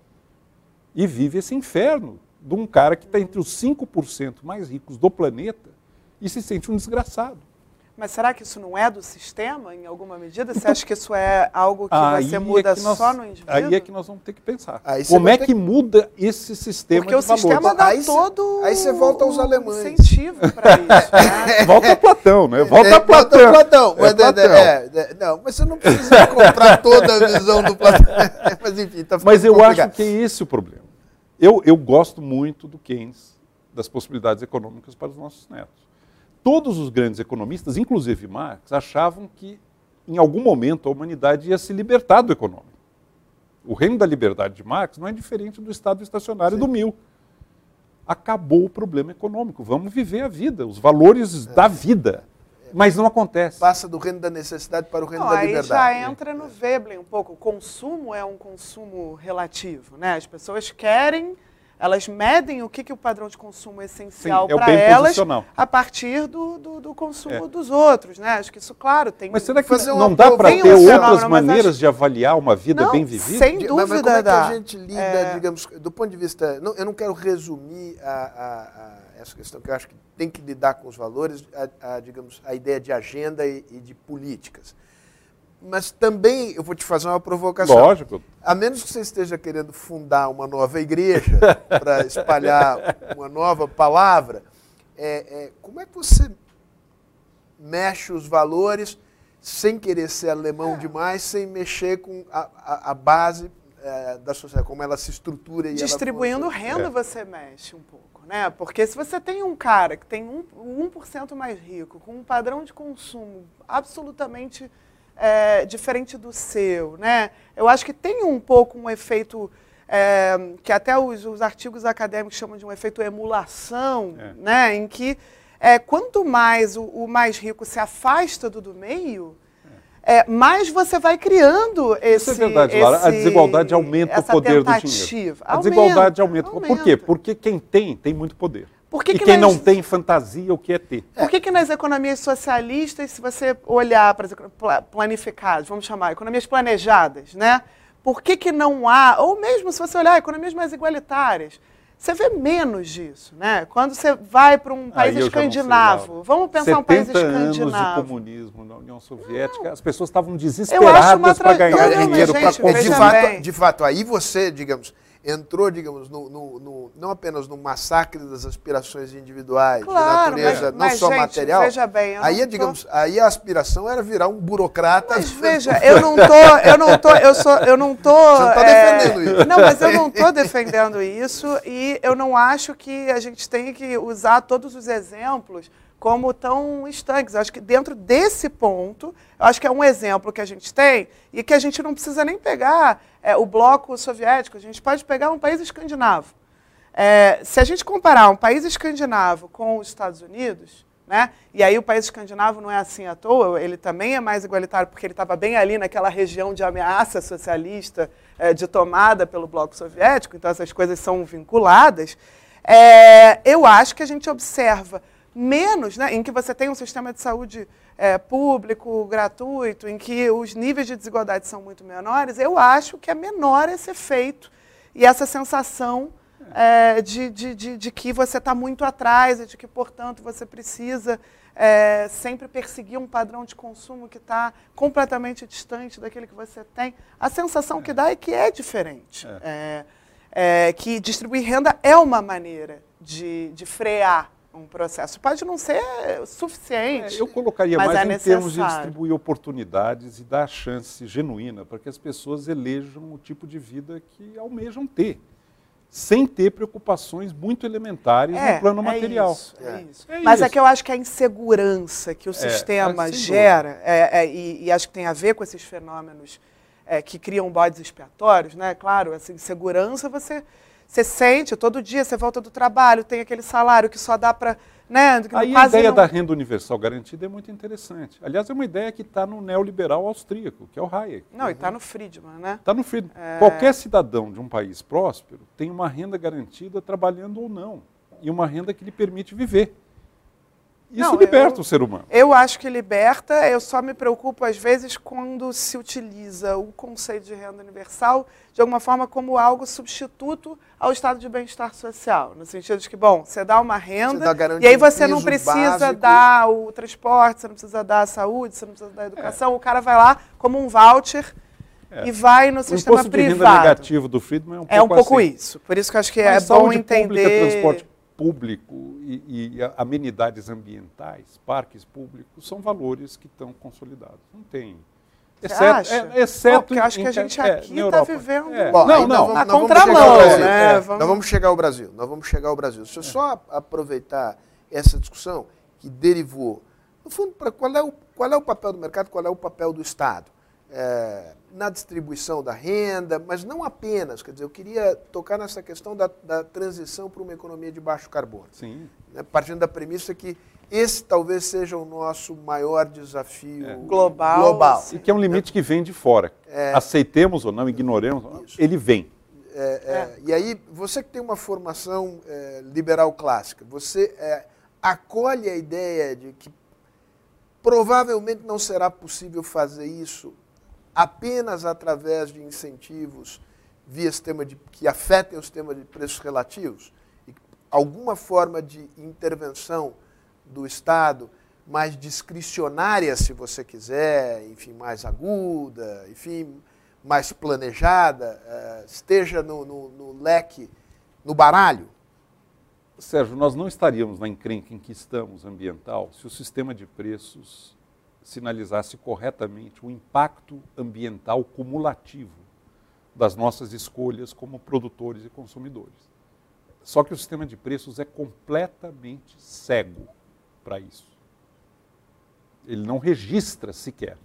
S4: E vive esse inferno de um cara que está entre os 5% mais ricos do planeta e se sente um desgraçado.
S3: Mas será que isso não é do sistema, em alguma medida? Você acha que isso é algo que
S4: Aí
S3: você
S4: é
S3: muda
S4: que nós-
S3: só no indivíduo?
S4: Aí é que nós vamos ter que pensar.
S2: Aí você
S4: Como é
S2: ter
S4: que muda esse sistema
S3: Porque o
S4: de valores?
S3: sistema dá
S2: Aí cê-
S3: todo
S2: aí cê volta aos
S3: o
S2: alemães.
S3: incentivo para isso. Né?
S4: Volta a Platão, né? Volta
S2: É,
S4: a Platão.
S2: Volta a Platão.
S4: É
S2: Mas, é,
S4: Platão.
S2: é, é, não, mas você não precisa comprar toda a visão do Platão. mas enfim, tá
S4: Mas eu
S2: complicado.
S4: acho que é esse o problema. Eu, eu gosto muito do Keynes, das possibilidades econômicas para os nossos netos. Todos os grandes economistas, inclusive Marx, achavam que em algum momento a humanidade ia se libertar do econômico. O reino da liberdade de Marx não é diferente do estado estacionário do mil. Acabou o problema econômico. Vamos viver a vida, os valores da vida. Mas não acontece.
S2: Passa do reino da necessidade para o reino
S3: Não,
S2: da
S3: aí já
S2: liberdade.
S3: entra no Veblen um pouco. O consumo é um consumo relativo. Né? As pessoas querem, elas medem o que, que o padrão de consumo é essencial
S4: Sim, é
S3: para elas a partir do, do, do consumo
S4: É.
S3: dos outros. Né? Acho que isso, claro, tem...
S4: Mas será que
S2: Fazer uma
S4: não dá para ter
S3: um
S4: outras
S3: mas
S4: maneiras
S3: acho-
S4: de avaliar uma vida
S3: Não,
S4: bem vivida?
S3: sem
S2: De- mas, mas
S3: dúvida
S2: como é que a gente lida,
S3: É.
S2: digamos, do ponto de vista. não, eu não quero resumir a, a- a essa questão, que eu acho que tem que lidar com os valores, a, a, digamos, a ideia de agenda e, e de políticas. Mas também eu vou te fazer uma provocação.
S4: Lógico.
S2: A menos que você esteja querendo fundar uma nova igreja para espalhar uma nova palavra, é, é, como é que você mexe os valores sem querer ser alemão demais, sem mexer com a, a- a base é, da sociedade, como ela se estrutura e ela
S3: Distribuindo
S2: funciona?
S3: renda
S4: É.
S3: você mexe um pouco, né? Porque se você tem um cara que tem um, 1% mais rico, com um padrão de consumo absolutamente é, diferente do seu, né? Eu acho que tem um pouco um efeito é, que até os, os artigos acadêmicos chamam de um efeito emulação,
S4: É.
S3: né? Em que é, quanto mais o, o mais rico se afasta do do meio, é, mais você vai criando esse.
S4: Isso é verdade, Lara. A desigualdade aumenta o poder do
S3: tentativa.
S4: dinheiro. A desigualdade aumenta.
S3: aumenta.
S4: Por quê? Porque quem tem, tem muito poder.
S3: Por que
S4: e
S3: que
S4: quem
S3: nós-
S4: não tem fantasia, o que é ter.
S3: Por que, que nas economias socialistas, se você olhar para as planificadas, vamos chamar, economias planejadas, né? Por que, que não há, ou mesmo se você olhar economias mais igualitárias, você vê menos disso, né? Quando você vai para um país
S4: Aí não
S3: escandinavo, vamos pensar um país
S4: 70 anos de
S3: escandinavo.
S4: comunismo na União Soviética, as pessoas estavam
S3: Eu acho
S4: desesperadas para ganhar
S3: Não, não,
S4: dinheiro para
S2: E de fato, de fato, aí você, digamos, entrou, digamos, no, no- no- não apenas no massacre das aspirações individuais,
S3: Claro,
S2: de natureza
S3: mas-
S2: não
S3: mas,
S2: só
S3: gente,
S2: material.
S3: veja bem,
S2: aí,
S3: tô-
S2: digamos, aí a aspiração era virar um burocrata.
S3: Mas veja, eu não tô, eu não tô, eu sou, eu não tô.
S2: Você não tá
S3: é,
S2: defendendo isso.
S3: Não, mas eu não tô defendendo isso e eu não acho que a gente tem que usar todos os exemplos como tão estanques. Acho que dentro desse ponto, acho que é um exemplo que a gente tem e que a gente não precisa nem pegar é, o bloco soviético. A gente pode pegar um país escandinavo. É, se a gente comparar um país escandinavo com os Estados Unidos, né, e aí o país escandinavo não é assim à toa, ele também é mais igualitário porque ele estava bem ali naquela região de ameaça socialista, é, de tomada pelo bloco soviético, então essas coisas são vinculadas. É, eu acho que a gente observa menos, né, em que você tem um sistema de saúde é, público, gratuito, em que os níveis de desigualdade são muito menores, eu acho que é menor esse efeito e essa sensação é, de, de, de, de que você está muito atrás e de que, portanto, você precisa é, sempre perseguir um padrão de consumo que está completamente distante daquele que você tem. A sensação que dá é que é diferente. É, é, que distribuir renda é uma maneira de, de frear um processo. Pode não ser suficiente.
S4: É, eu colocaria
S3: mas
S4: mais
S3: é
S4: em termos de
S3: necessário.
S4: distribuir oportunidades e dar chance genuína para que as pessoas elejam o tipo de vida que almejam ter, sem ter preocupações muito elementares no plano material.
S3: Isso, é
S2: É.
S3: isso.
S4: É
S3: Mas é
S4: isso.
S3: que eu acho que a insegurança que o sistema
S4: mas sem
S3: gera, é, é, e, e acho que tem a ver com esses fenômenos é, que criam bodes expiatórios, né? Claro, essa insegurança você, você sente, todo dia você volta do trabalho, tem aquele salário que só dá para. Né,
S4: Aí a ideia
S3: não-
S4: da renda universal garantida é muito interessante. Aliás, é uma ideia que está no neoliberal austríaco, que é o Hayek.
S3: Não, e está no Friedman, né?
S4: Está no Freedom.
S3: É.
S4: Qualquer cidadão de um país próspero tem uma renda garantida trabalhando ou não. E uma renda que lhe permite viver. Isso não, liberta eu, o ser humano.
S3: Eu acho que liberta, eu só me preocupo às vezes quando se utiliza o conceito de renda universal de alguma forma como algo substituto ao estado de bem-estar social. No sentido de que, bom, você dá uma renda dá e aí você não precisa básico. dar o transporte, você não precisa dar a saúde, você não precisa dar a educação, é. o cara vai lá como um voucher é. e vai no o sistema privado. O
S4: renda negativo do Friedman é um pouco
S3: É um pouco
S4: assim.
S3: isso. Por isso que eu acho que é Mas é bom entender...
S4: Pública, transporte público e, e, amenidades ambientais, parques públicos, são valores que estão consolidados. Não tem.
S3: Exceto, é,
S4: exceto
S3: Porque acho que a gente é, aqui está vivendo
S2: é. Bom, não, não, na contramão, né? É. Vamos... Nós vamos chegar ao Brasil. Nós vamos chegar ao Brasil. Se eu só aproveitar essa discussão que derivou, no fundo, para qual é o qual é o papel do mercado, qual é o papel do Estado é, na distribuição da renda, mas não apenas. Quer dizer, eu queria tocar nessa questão da, da transição para uma economia de baixo carbono.
S4: Sim.
S2: Né, partindo da premissa que esse talvez seja o nosso maior desafio é.
S3: global.
S2: global.
S4: E que é um limite que vem de fora. É. Aceitemos ou não, ignoremos, Isso. ele vem.
S2: É, é, e aí, você que tem uma formação é, liberal clássica, você acolhe a ideia de que provavelmente não será possível fazer isso apenas através de incentivos via sistema de, que afetem o sistema de preços relativos, e alguma forma de intervenção do Estado mais discricionária, se você quiser, enfim, mais aguda, enfim, mais planejada, uh, esteja no, no, no, leque, no baralho?
S4: Sérgio, nós não estaríamos na encrenca em que estamos ambiental se o sistema de preços sinalizasse corretamente o impacto ambiental cumulativo das nossas escolhas como produtores e consumidores. Só que o sistema de preços é completamente cego para isso. Ele não registra sequer.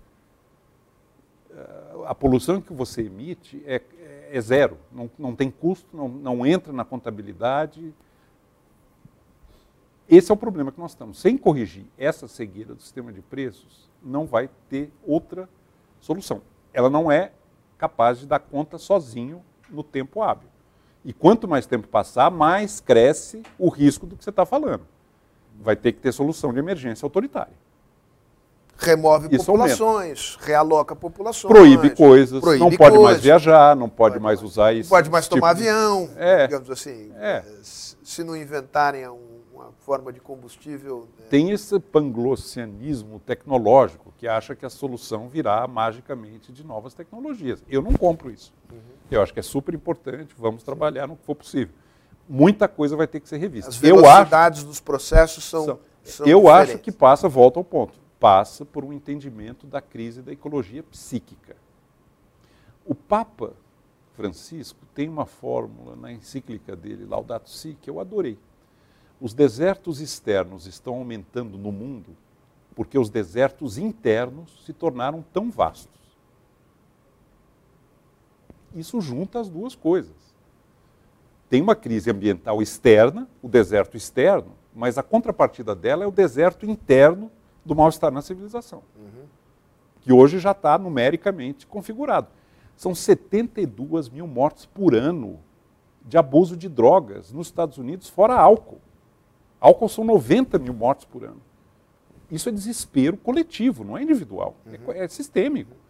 S4: Eh, a poluição que você emite é, é zero, não, não tem custo, não, não entra na contabilidade. Esse é o problema que nós estamos. Sem corrigir essa cegueira do sistema de preços, não vai ter outra solução. Ela não é capaz de dar conta sozinho no tempo hábil. E quanto mais tempo passar, mais cresce o risco do que você está falando vai ter que ter solução de emergência autoritária.
S2: Remove Isso populações, aumenta. realoca populações.
S4: Proíbe coisas, proíbe não pode coisas, mais viajar, não pode, pode mais, mais usar isso.
S2: Não pode mais tipo tomar avião, é, digamos assim. É. Se não inventarem uma forma de combustível.
S4: Né? Tem esse panglossianismo tecnológico que acha que a solução virá magicamente de novas tecnologias. Eu não compro isso. Uhum. Eu acho que é super importante, vamos trabalhar no que for possível muita coisa vai ter que ser revista.
S2: As velocidades eu acho, dos processos são. são,
S4: são eu diferentes. acho que passa, volta ao ponto, passa por um entendimento da crise da ecologia psíquica. O Papa Francisco tem uma fórmula na encíclica dele, Laudato Si, que eu adorei. Os desertos externos estão aumentando no mundo porque os desertos internos se tornaram tão vastos. Isso junta as duas coisas tem uma crise ambiental externa, o deserto externo, mas a contrapartida dela é o deserto interno do mal-estar na civilização, uhum. que hoje já está numericamente configurado. São 72 mil mortes por ano de abuso de drogas nos Estados Unidos, fora álcool. Álcool são 90 mil mortes por ano. Isso é desespero coletivo, não é individual, é uhum. é, é sistêmico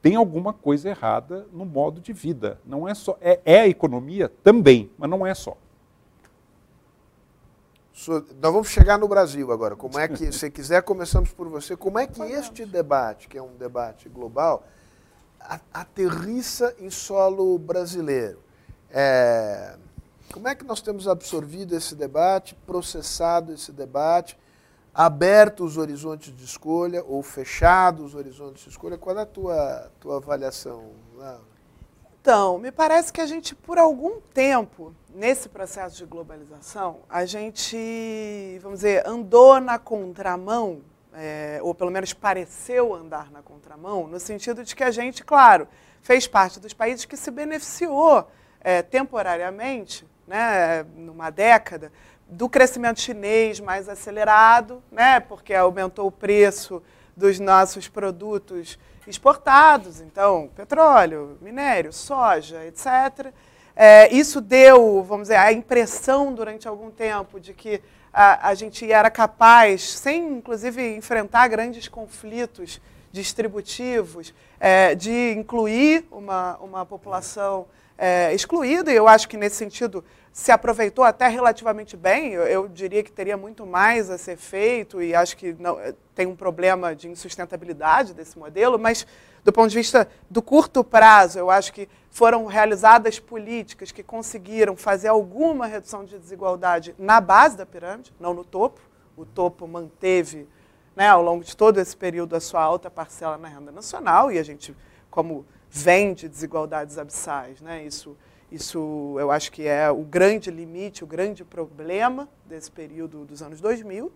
S4: tem alguma coisa errada no modo de vida. Não é só é, é a economia também, mas não é só.
S2: Nós vamos chegar no Brasil agora. Como é que, se quiser, começamos por você. Como é que este debate, que é um debate global, aterrissa em solo brasileiro? É, como é que nós temos absorvido esse debate, processado esse debate? aberto os horizontes de escolha ou fechado os horizontes de escolha? Qual é a tua, tua avaliação?
S3: Então, me parece que a gente, por algum tempo, nesse processo de globalização, a gente, vamos dizer, andou na contramão, é, ou pelo menos pareceu andar na contramão, no sentido de que a gente, claro, fez parte dos países que se beneficiou é, temporariamente, né, numa década, do crescimento chinês mais acelerado, né, porque aumentou o preço dos nossos produtos exportados, então petróleo, minério, soja, etc. É, isso deu, vamos dizer, a impressão durante algum tempo de que a, a gente era capaz, sem inclusive enfrentar grandes conflitos distributivos, é, de incluir uma, uma população é, excluída, e eu acho que nesse sentido se aproveitou até relativamente bem. Eu, eu, diria que teria muito mais a ser feito e acho que não, tem um problema de insustentabilidade desse modelo, mas do ponto de vista do curto prazo, eu acho que foram realizadas políticas que conseguiram fazer alguma redução de desigualdade na base da pirâmide, não no topo. O topo manteve, né, ao longo de todo esse período, a sua alta parcela na renda nacional e a gente, como vem de desigualdades abissais, né, isso isso eu acho que é o grande limite, o grande problema desse período dos anos 2000.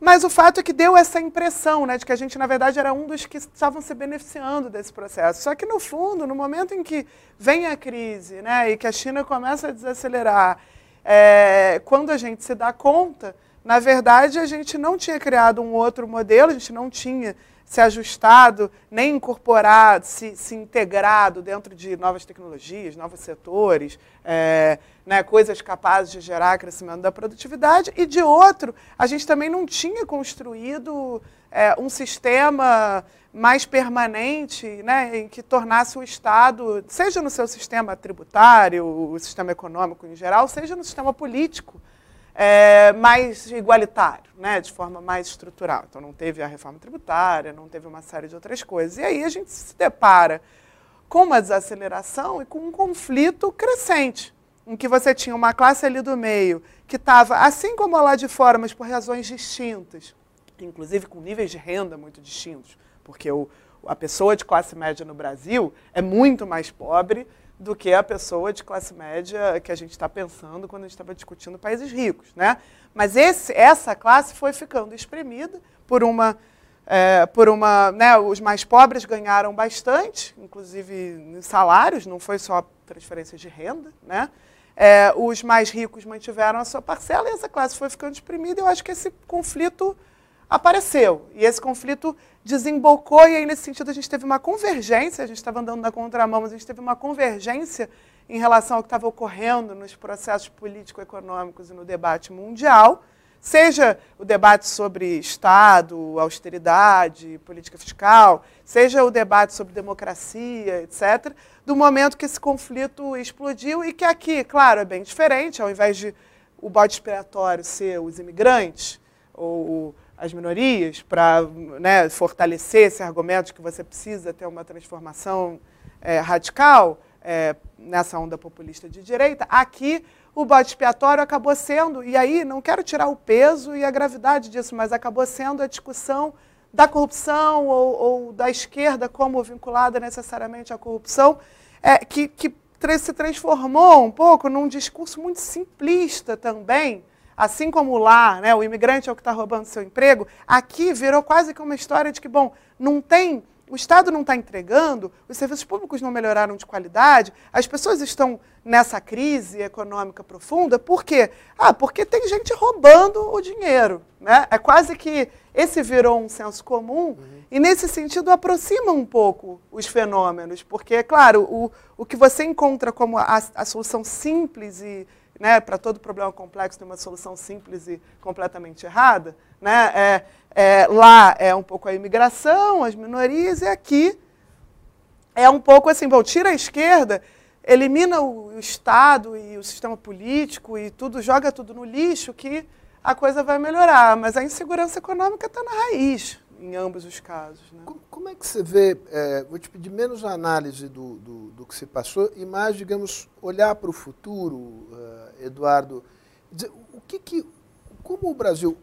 S3: Mas o fato é que deu essa impressão né, de que a gente, na verdade, era um dos que estavam se beneficiando desse processo. Só que, no fundo, no momento em que vem a crise né, e que a China começa a desacelerar, é, quando a gente se dá conta, na verdade, a gente não tinha criado um outro modelo, a gente não tinha se ajustado, nem incorporado, se, se integrado dentro de novas tecnologias, novos setores, é, né, coisas capazes de gerar crescimento da produtividade, e de outro, a gente também não tinha construído é, um sistema mais permanente, né, em que tornasse o Estado, seja no seu sistema tributário, o sistema econômico em geral, seja no sistema político, é, mais igualitário, né, de forma mais estrutural. Então, não teve a reforma tributária, não teve uma série de outras coisas. E aí a gente se depara com uma desaceleração e com um conflito crescente, em que você tinha uma classe ali do meio que estava, assim como lá de fora, mas por razões distintas, inclusive com níveis de renda muito distintos, porque o, a pessoa de classe média no Brasil é muito mais pobre do que a pessoa de classe média que a gente está pensando quando a gente estava discutindo países ricos. Né? Mas esse, essa classe foi ficando espremida por uma. É, por uma né, os mais pobres ganharam bastante, inclusive em salários, não foi só transferência de renda. Né? É, os mais ricos mantiveram a sua parcela e essa classe foi ficando exprimida. Eu acho que esse conflito apareceu. E esse conflito desembocou, e aí, nesse sentido, a gente teve uma convergência, a gente estava andando na contramão, mas a gente teve uma convergência em relação ao que estava ocorrendo nos processos político-econômicos e no debate mundial, seja o debate sobre Estado, austeridade, política fiscal, seja o debate sobre democracia, etc., do momento que esse conflito explodiu e que aqui, claro, é bem diferente, ao invés de o bode expiatório ser os imigrantes, ou as minorias, para né, fortalecer esse argumento de que você precisa ter uma transformação é, radical é, nessa onda populista de direita, aqui o bode expiatório acabou sendo, e aí não quero tirar o peso e a gravidade disso, mas acabou sendo a discussão da corrupção ou, ou da esquerda como vinculada necessariamente à corrupção, é, que, que se transformou um pouco num discurso muito simplista também, Assim como lá, né, o imigrante é o que está roubando seu emprego, aqui virou quase que uma história de que, bom, não tem, o Estado não está entregando, os serviços públicos não melhoraram de qualidade, as pessoas estão nessa crise econômica profunda, por quê? Ah, porque tem gente roubando o dinheiro. Né? É quase que esse virou um senso comum uhum. e, nesse sentido, aproxima um pouco os fenômenos, porque, claro, o, o que você encontra como a, a solução simples e né, para todo problema complexo tem uma solução simples e completamente errada. Né? É, é, lá é um pouco a imigração, as minorias, e aqui é um pouco assim, bom, tira a esquerda, elimina o, o Estado e o sistema político e tudo, joga tudo no lixo que a coisa vai melhorar. Mas a insegurança econômica está na raiz em ambos os casos. Né?
S2: Como, como, é que você vê, é, vou te pedir menos análise do, do, do, que se passou e mais, digamos, olhar para o futuro, uh, Eduardo, dizer, o que, que como o Brasil,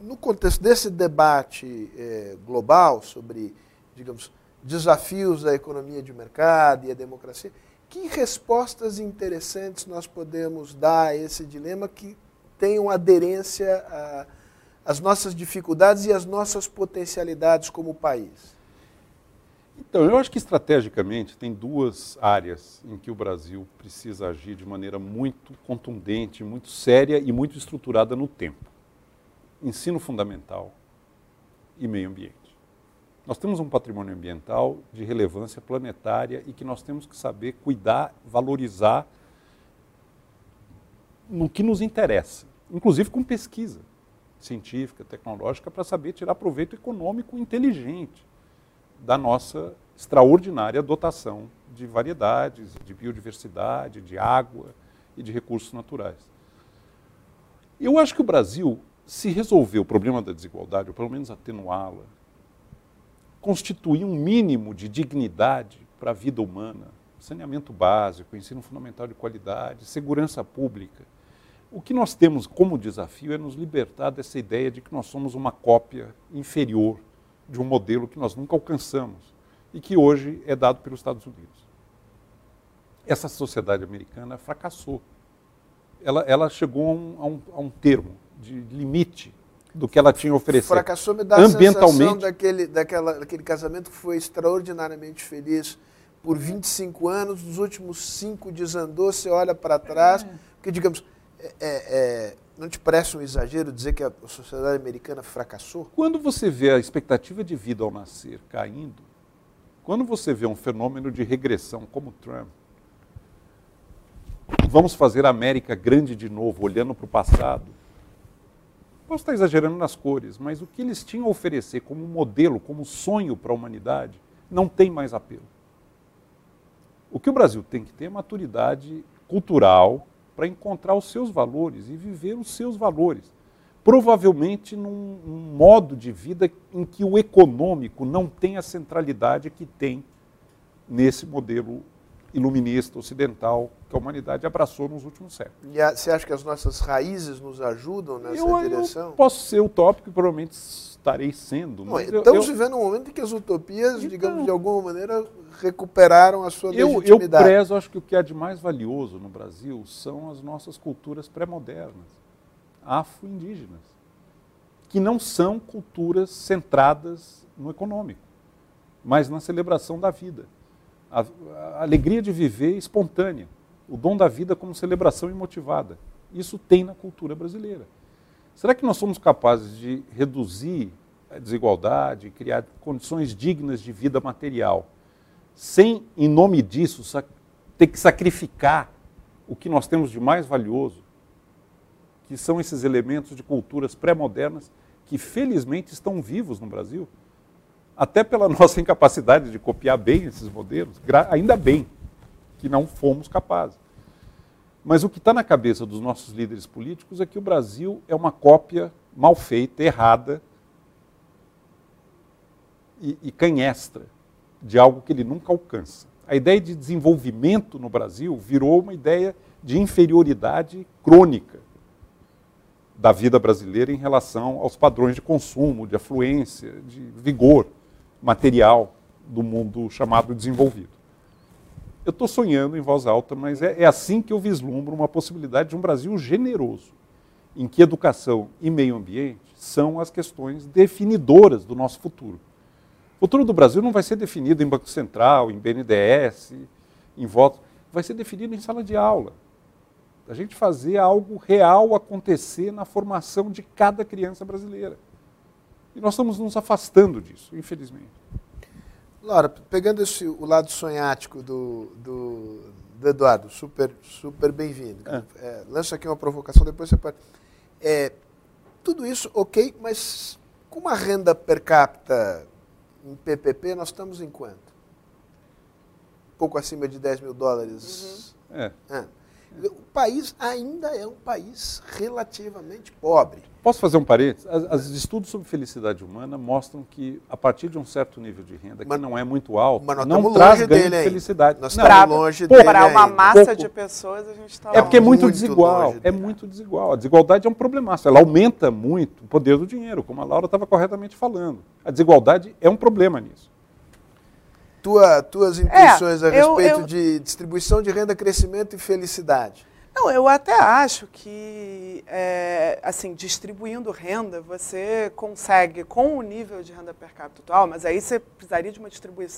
S2: no contexto desse debate é, global sobre, digamos, desafios da economia de mercado e a democracia, que respostas interessantes nós podemos dar a esse dilema que tenham aderência a as nossas dificuldades e as nossas potencialidades como país?
S4: Então, eu acho que estrategicamente tem duas áreas em que o Brasil precisa agir de maneira muito contundente, muito séria e muito estruturada no tempo: ensino fundamental e meio ambiente. Nós temos um patrimônio ambiental de relevância planetária e que nós temos que saber cuidar, valorizar no que nos interessa inclusive com pesquisa científica, tecnológica, para saber tirar proveito econômico inteligente da nossa extraordinária dotação de variedades, de biodiversidade, de água e de recursos naturais. Eu acho que o Brasil, se resolver o problema da desigualdade, ou pelo menos atenuá-la, constituir um mínimo de dignidade para a vida humana, saneamento básico, ensino fundamental de qualidade, segurança pública. O que nós temos como desafio é nos libertar dessa ideia de que nós somos uma cópia inferior de um modelo que nós nunca alcançamos e que hoje é dado pelos Estados Unidos. Essa sociedade americana fracassou. Ela, ela chegou a um, a, um, a um termo de limite do que ela tinha a oferecer.
S2: Fracassou me dá ambientalmente, a sensação daquele, daquela, daquele casamento que foi extraordinariamente feliz por 25 anos, nos últimos cinco desandou, você olha para trás, é. porque, digamos, é, é, é, não te parece um exagero dizer que a sociedade americana fracassou?
S4: Quando você vê a expectativa de vida ao nascer caindo, quando você vê um fenômeno de regressão como Trump, vamos fazer a América grande de novo, olhando para o passado. Posso estar exagerando nas cores, mas o que eles tinham a oferecer como modelo, como sonho para a humanidade, não tem mais apelo. O que o Brasil tem que ter é maturidade cultural para encontrar os seus valores e viver os seus valores. Provavelmente num, num, modo de vida em que o econômico não tem a centralidade que tem nesse modelo iluminista ocidental que a humanidade abraçou nos últimos séculos.
S2: E a, você acha que as nossas raízes nos ajudam nessa
S4: eu,
S2: direção?
S4: Eu posso ser utópico e provavelmente estarei sendo.
S2: Não, estamos eu, vivendo um momento em que as utopias, então, digamos, de alguma maneira recuperaram a sua legitimidade.
S4: Eu prezo, acho que o que há de mais valioso no Brasil são as nossas culturas pré-modernas afro-indígenas, que não são culturas centradas no econômico, mas na celebração da vida. A, a alegria de viver espontânea, o dom da vida como celebração imotivada. Isso tem na cultura brasileira. Será que nós somos capazes de reduzir a desigualdade, criar condições dignas de vida material, sem, em nome disso, ter que sacrificar o que nós temos de mais valioso, que são esses elementos de culturas pré-modernas que felizmente estão vivos no Brasil, até pela nossa incapacidade de copiar bem esses modelos, ainda bem que não fomos capazes. Mas o que está na cabeça dos nossos líderes políticos é que o Brasil é uma cópia mal feita, errada e, e canhestra de algo que ele nunca alcança. A ideia de desenvolvimento no Brasil virou uma ideia de inferioridade crônica da vida brasileira em relação aos padrões de consumo, de afluência, de vigor material do mundo chamado desenvolvido. Eu estou sonhando em voz alta, mas é, é, assim que eu vislumbro uma possibilidade de um Brasil generoso, em que educação e meio ambiente são as questões definidoras do nosso futuro. O futuro do Brasil não vai ser definido em Banco Central, em BNDES, em votos, vai ser definido em sala de aula, a gente fazer algo real acontecer na formação de cada criança brasileira. E nós estamos nos afastando disso, infelizmente.
S2: Laura, pegando esse, o lado sonhático do, do, do Eduardo, super, super bem-vindo. É. É, lança aqui uma provocação, depois você pode. É, tudo isso, ok, mas com uma renda per capita em PPP, nós estamos em quanto? Pouco acima de 10 mil dólares.
S4: Uhum. É.
S2: O país ainda é um país relativamente pobre.
S4: Posso fazer um parênteses? Os estudos sobre felicidade humana mostram que, a partir de um certo nível de renda, que mas, não é muito alto, não traz ganho de felicidade.
S2: Nós estamos pra, longe dele
S3: Para uma massa pouco. de pessoas, a gente está
S4: É porque é muito, muito desigual. É muito desigual. A desigualdade é um problemaço. Ela aumenta muito o poder do dinheiro, como a Laura estava corretamente falando. A desigualdade é um problema nisso
S2: tua, tuas intuições é, a respeito eu, eu, de distribuição de renda, crescimento e felicidade.
S3: Não, eu até acho que, é, assim, distribuindo renda, você consegue, com o nível de renda per capita atual, mas aí você precisaria de uma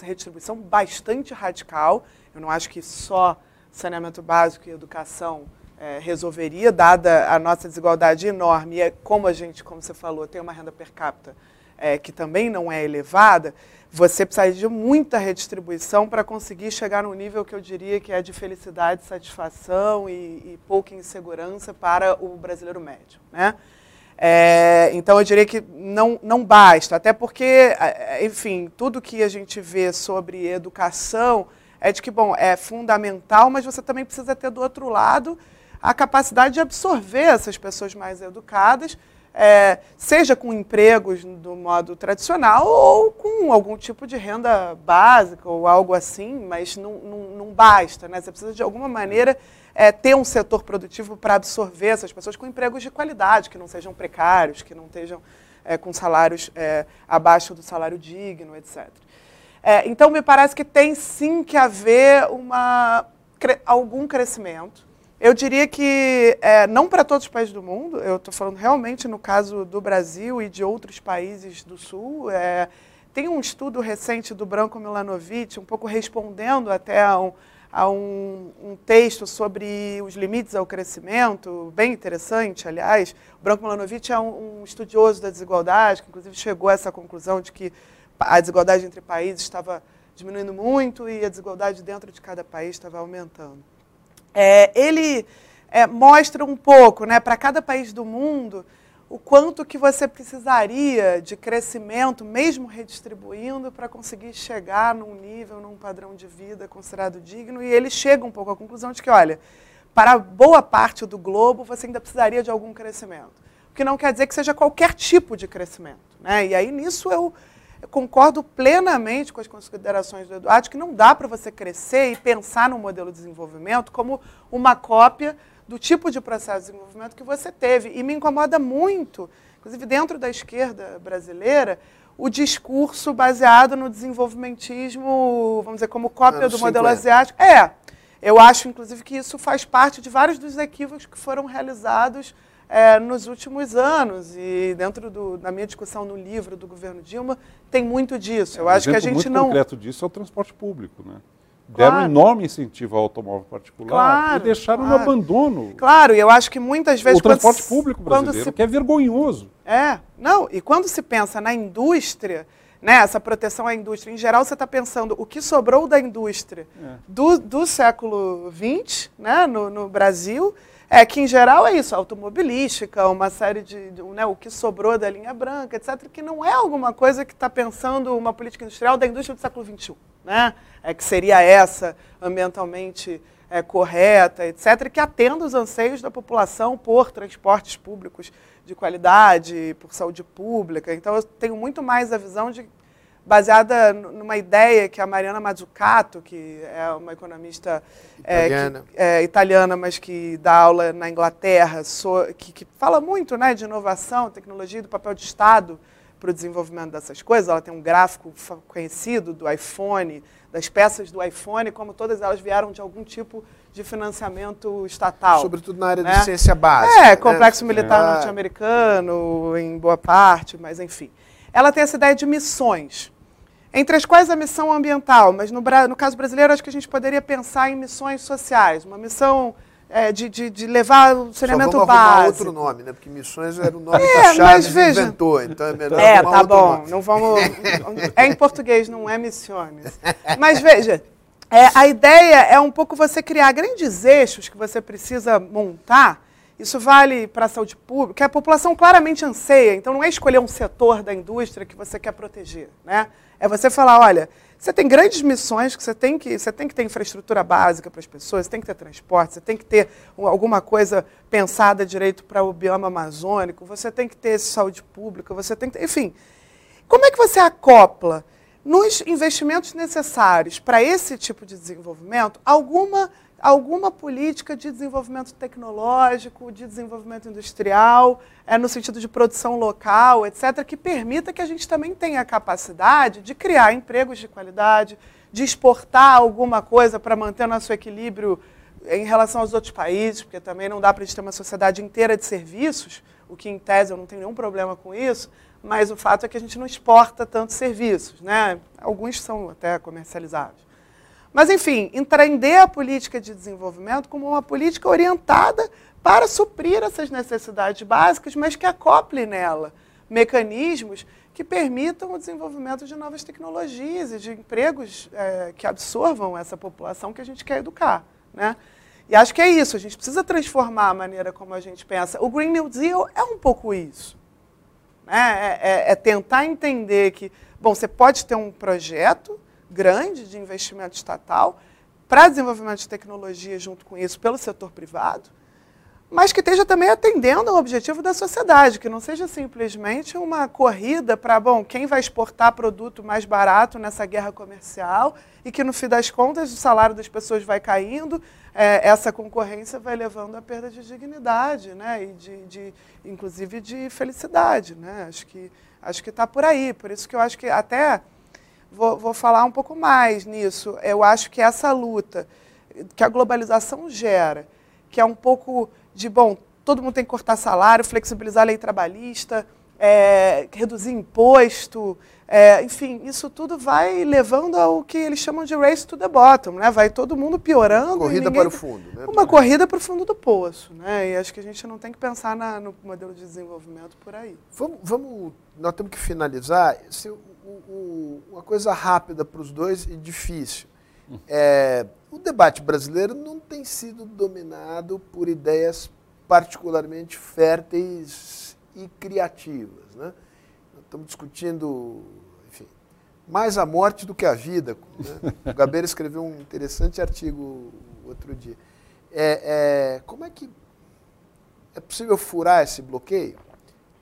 S3: redistribuição bastante radical. Eu não acho que só saneamento básico e educação é, resolveria, dada a nossa desigualdade enorme. E é, como a gente, como você falou, tem uma renda per capita é, que também não é elevada, você precisa de muita redistribuição para conseguir chegar no nível que eu diria que é de felicidade, satisfação e, e pouca insegurança para o brasileiro médio. Né? É, então, eu diria que não, não basta, até porque, é, enfim, tudo que a gente vê sobre educação é de que, bom, é fundamental, mas você também precisa ter do outro lado a capacidade de absorver essas pessoas mais educadas é, seja com empregos do modo tradicional ou com algum tipo de renda básica ou algo assim, mas não, não, não basta. Né? Você precisa, de alguma maneira, é, ter um setor produtivo para absorver essas pessoas com empregos de qualidade, que não sejam precários, que não estejam é, com salários é, abaixo do salário digno, etc. É, então, me parece que tem sim que haver uma, algum crescimento eu diria que é, não para todos os países do mundo, eu estou falando realmente no caso do Brasil e de outros países do Sul. É, tem um estudo recente do Branco Milanovic, um pouco respondendo até a, um, a um, um, texto sobre os limites ao crescimento, bem interessante, aliás. O Branco Milanovic é um, um estudioso da desigualdade, que inclusive chegou a essa conclusão de que a desigualdade entre países estava diminuindo muito e a desigualdade dentro de cada país estava aumentando. É, ele é, mostra um pouco, né, para cada país do mundo, o quanto que você precisaria de crescimento, mesmo redistribuindo, para conseguir chegar num nível, num padrão de vida considerado digno. E ele chega um pouco à conclusão de que, olha, para boa parte do globo, você ainda precisaria de algum crescimento. O que não quer dizer que seja qualquer tipo de crescimento. Né? E aí, nisso, eu, eu concordo plenamente com as considerações do Eduardo, que não dá para você crescer e pensar no modelo de desenvolvimento como uma cópia do tipo de processo de desenvolvimento que você teve. E me incomoda muito, inclusive dentro da esquerda brasileira, o discurso baseado no desenvolvimentismo, vamos dizer, como cópia do modelo 50. asiático. É, eu acho, inclusive, que isso faz parte de vários dos equívocos que foram realizados é, nos últimos anos. E dentro do, da minha discussão no livro do governo Dilma, tem muito disso. Eu
S4: é,
S3: acho que a gente
S4: muito
S3: não.
S4: concreto disso é o transporte público, né? Deram enorme incentivo ao automóvel particular claro, e deixaram claro. no abandono.
S3: Claro, e eu acho que muitas vezes.
S4: O transporte público brasileiro, se... que é vergonhoso.
S3: É, não, e quando se pensa na indústria, né, essa proteção à indústria, em geral você está pensando o que sobrou da indústria é. do, do século XX né, no, no Brasil é que, em geral, é isso, automobilística, uma série de, de né, o que sobrou da linha branca, etc., que não é alguma coisa que está pensando uma política industrial da indústria do século XXI, né? É que seria essa ambientalmente é, correta, etc., que atenda os anseios da população por transportes públicos de qualidade, por saúde pública. Então, eu tenho muito mais a visão de baseada numa ideia que a Mariana Mazzucato, que é uma economista italiana, é, que, é, italiana mas que dá aula na Inglaterra, so, que, que, fala muito né, de inovação, tecnologia, do papel de Estado para o desenvolvimento dessas coisas. Ela tem um gráfico conhecido do iPhone, das peças do iPhone, como todas elas vieram de algum tipo de financiamento estatal.
S2: Sobretudo na área né? de ciência básica.
S3: É, né? complexo né? militar é. norte-americano, em boa parte, mas enfim. Ela tem essa ideia de missões entre as quais a missão ambiental, mas no, no, caso brasileiro acho que a gente poderia pensar em missões sociais, uma missão é, de, de, de, levar o saneamento Só vamos básico.
S2: outro nome, né? Porque missões era o nome é, que a Chaves veja, inventou, então é melhor
S3: É, tá bom, nome. não vamos... é em português, não é missões. Mas veja, é, a ideia é um pouco você criar grandes eixos que você precisa montar, isso vale para a saúde pública, que a população claramente anseia, então não é escolher um setor da indústria que você quer proteger, né? É você falar, olha, você tem grandes missões que você tem que, você tem que ter infraestrutura básica para as pessoas, você tem que ter transporte, você tem que ter alguma coisa pensada direito para o bioma amazônico, você tem que ter saúde pública, você tem que ter, enfim. Como é que você acopla nos investimentos necessários para esse tipo de desenvolvimento alguma alguma política de desenvolvimento tecnológico, de desenvolvimento industrial, é, no sentido de produção local, etc., que permita que a gente também tenha a capacidade de criar empregos de qualidade, de exportar alguma coisa para manter nosso equilíbrio em relação aos outros países, porque também não dá para a gente ter uma sociedade inteira de serviços, o que em tese eu não tenho nenhum problema com isso, mas o fato é que a gente não exporta tantos serviços, né? Alguns são até comercializados. Mas, enfim, entender a política de desenvolvimento como uma política orientada para suprir essas necessidades básicas, mas que acople nela mecanismos que permitam o desenvolvimento de novas tecnologias e de empregos é, que absorvam essa população que a gente quer educar. Né? E acho que é isso, a gente precisa transformar a maneira como a gente pensa. O Green New Deal é um pouco isso. Né? É, é, é tentar entender que, bom, você pode ter um projeto grande de investimento estatal para desenvolvimento de tecnologia junto com isso pelo setor privado, mas que esteja também atendendo ao objetivo da sociedade, que não seja simplesmente uma corrida para, bom, quem vai exportar produto mais barato nessa guerra comercial e que, no fim das contas, o salário das pessoas vai caindo, é, essa concorrência vai levando à perda de dignidade, né, e de, de inclusive de felicidade. Né? Acho que acho que está por aí. Por isso que eu acho que até vou, vou falar um pouco mais nisso. Eu acho que essa luta que a globalização gera, que é um pouco de, bom, todo mundo tem que cortar salário, flexibilizar a lei trabalhista, é, reduzir imposto, é, enfim, isso tudo vai levando ao que eles chamam de race to the bottom, né? Vai todo mundo piorando.
S2: Corrida ninguém... para o fundo, né?
S3: Uma corrida para o fundo do poço, né? E acho que a gente não tem que pensar na, no modelo de desenvolvimento por aí.
S2: Vamos, vamos nós temos que finalizar. Se, o, uma coisa rápida para os dois e difícil. É, o debate brasileiro não tem sido dominado por ideias particularmente férteis e criativas. Né? Estamos discutindo, enfim, mais a morte do que a vida. Né? O Gabeira escreveu um interessante artigo outro dia. É, é, como é que é possível furar esse bloqueio?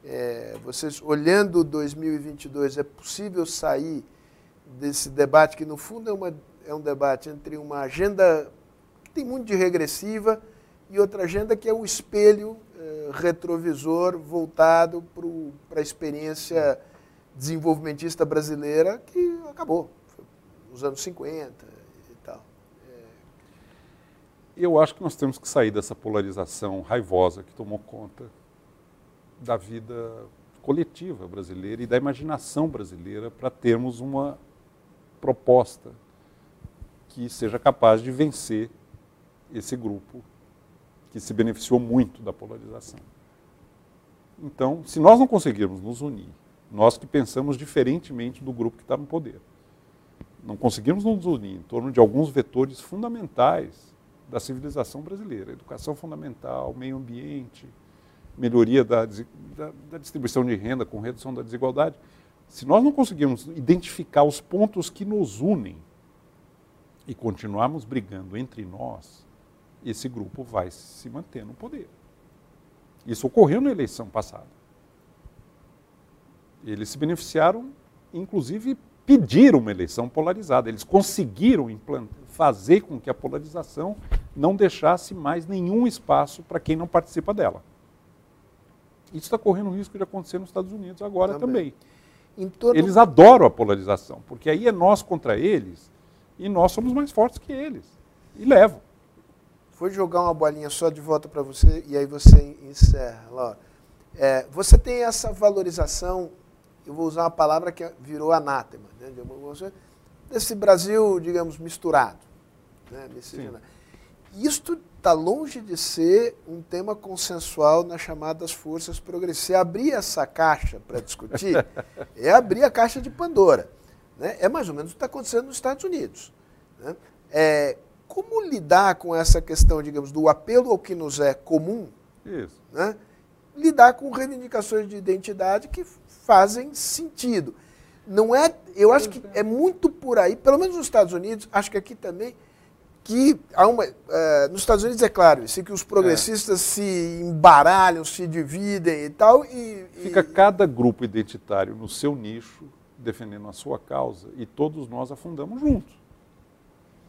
S2: É, vocês, olhando 2022, é possível sair desse debate que, no fundo, é uma é um debate entre uma agenda que tem muito de regressiva e outra agenda que é o espelho eh, retrovisor voltado para a experiência desenvolvimentista brasileira que acabou nos anos 50 e tal. É...
S4: Eu acho que nós temos que sair dessa polarização raivosa que tomou conta da vida coletiva brasileira e da imaginação brasileira para termos uma proposta que seja capaz de vencer esse grupo que se beneficiou muito da polarização. Então, se nós não conseguirmos nos unir, nós que pensamos diferentemente do grupo que está no poder, não conseguirmos nos unir em torno de alguns vetores fundamentais da civilização brasileira, educação fundamental, meio ambiente, melhoria da, da, da distribuição de renda com redução da desigualdade, se nós não conseguirmos identificar os pontos que nos unem, e continuarmos brigando entre nós, esse grupo vai se manter no poder. Isso ocorreu na eleição passada. Eles se beneficiaram, inclusive pediram uma eleição polarizada. Eles conseguiram fazer com que a polarização não deixasse mais nenhum espaço para quem não participa dela. Isso está correndo o risco de acontecer nos Estados Unidos agora também. também. Torno... Eles adoram a polarização, porque aí é nós contra eles e nós somos mais fortes que eles. E levam.
S2: Vou jogar uma bolinha só de volta para você e aí você encerra, Laura. É, você tem essa valorização, eu vou usar uma palavra que virou anátema, né, desse Brasil, digamos, misturado. Né, Isto está longe de ser um tema consensual nas chamadas forças progressistas. Abrir essa caixa para discutir é abrir a caixa de Pandora. Né? É mais ou menos o que está acontecendo nos Estados Unidos. Né? É, como lidar com essa questão, digamos, do apelo ao que nos é comum?
S4: Isso.
S2: Né? Lidar com reivindicações de identidade que fazem sentido. Não é, eu acho que é muito por aí, pelo menos nos Estados Unidos, acho que aqui também, que há uma, é, nos Estados Unidos é claro, isso que os progressistas é. se embaralham, se dividem e tal. E,
S4: Fica e, cada grupo identitário no seu nicho, defendendo a sua causa e todos nós afundamos juntos.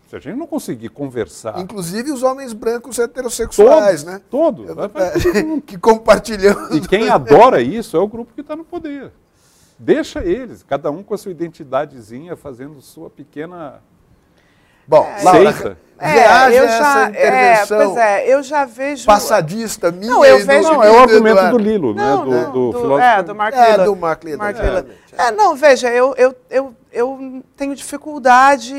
S4: Se a gente não conseguir conversar.
S2: Inclusive os homens brancos heterossexuais,
S4: todos,
S2: né?
S4: Todos.
S2: É, que compartilham.
S4: E quem adora isso é o grupo que está no poder. Deixa eles, cada um com a sua identidadezinha, fazendo sua pequena
S2: Bom, é, Laura,
S3: é, eu já, é, pois é, eu já vejo
S2: passadista minha
S3: não, eu vejo
S4: não, é o argumento do Lilo, não, né, do, do, do, filósofo.
S3: É, do Mark
S2: Lilla. É, do Mark Lilla. Mark
S3: Lilla. É, não, veja, eu, eu, eu, eu tenho dificuldade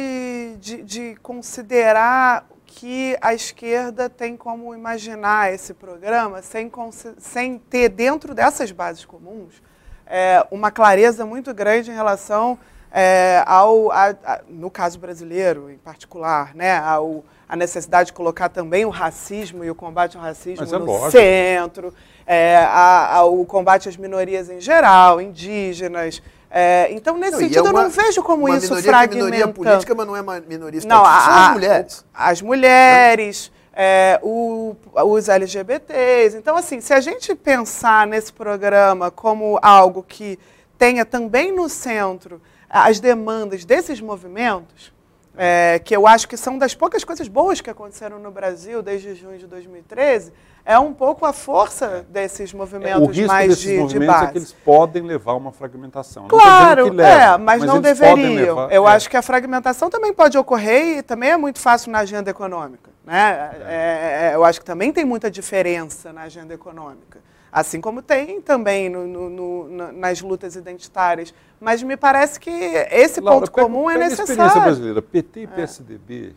S3: de, de considerar que a esquerda tem como imaginar esse programa sem, sem ter dentro dessas bases comuns é, uma clareza muito grande em relação é, ao, a, a, no caso brasileiro em particular, né, ao, a necessidade de colocar também o racismo e o combate ao racismo é no lógico. centro, é, a, o combate às minorias em geral, indígenas. É, então, nesse não, sentido, é uma, eu não vejo como isso fragmenta. É minoria
S2: política, mas não é uma minoria não, as mulheres.
S3: As mulheres, é, o, os LGBTs. Então, assim, se a gente pensar nesse programa como algo que tenha também no centro as demandas desses movimentos, é, que eu acho que são das poucas coisas boas que aconteceram no Brasil desde junho de 2013, é um pouco a força desses movimentos
S4: o risco
S3: mais
S4: desses
S3: de,
S4: movimentos
S3: de base.
S4: é que eles podem levar a uma fragmentação.
S3: Claro,
S4: levam,
S3: é, mas, mas não deveriam. Levar, eu é. acho que a fragmentação também pode ocorrer e também é muito fácil na agenda econômica. Né? É, é, é eu acho que também tem muita diferença na agenda econômica. Assim como tem também no, no, no, nas lutas identitárias. Mas me parece que esse Laura, ponto pega, comum é pega necessário. A experiência
S4: brasileira, PT e PSDB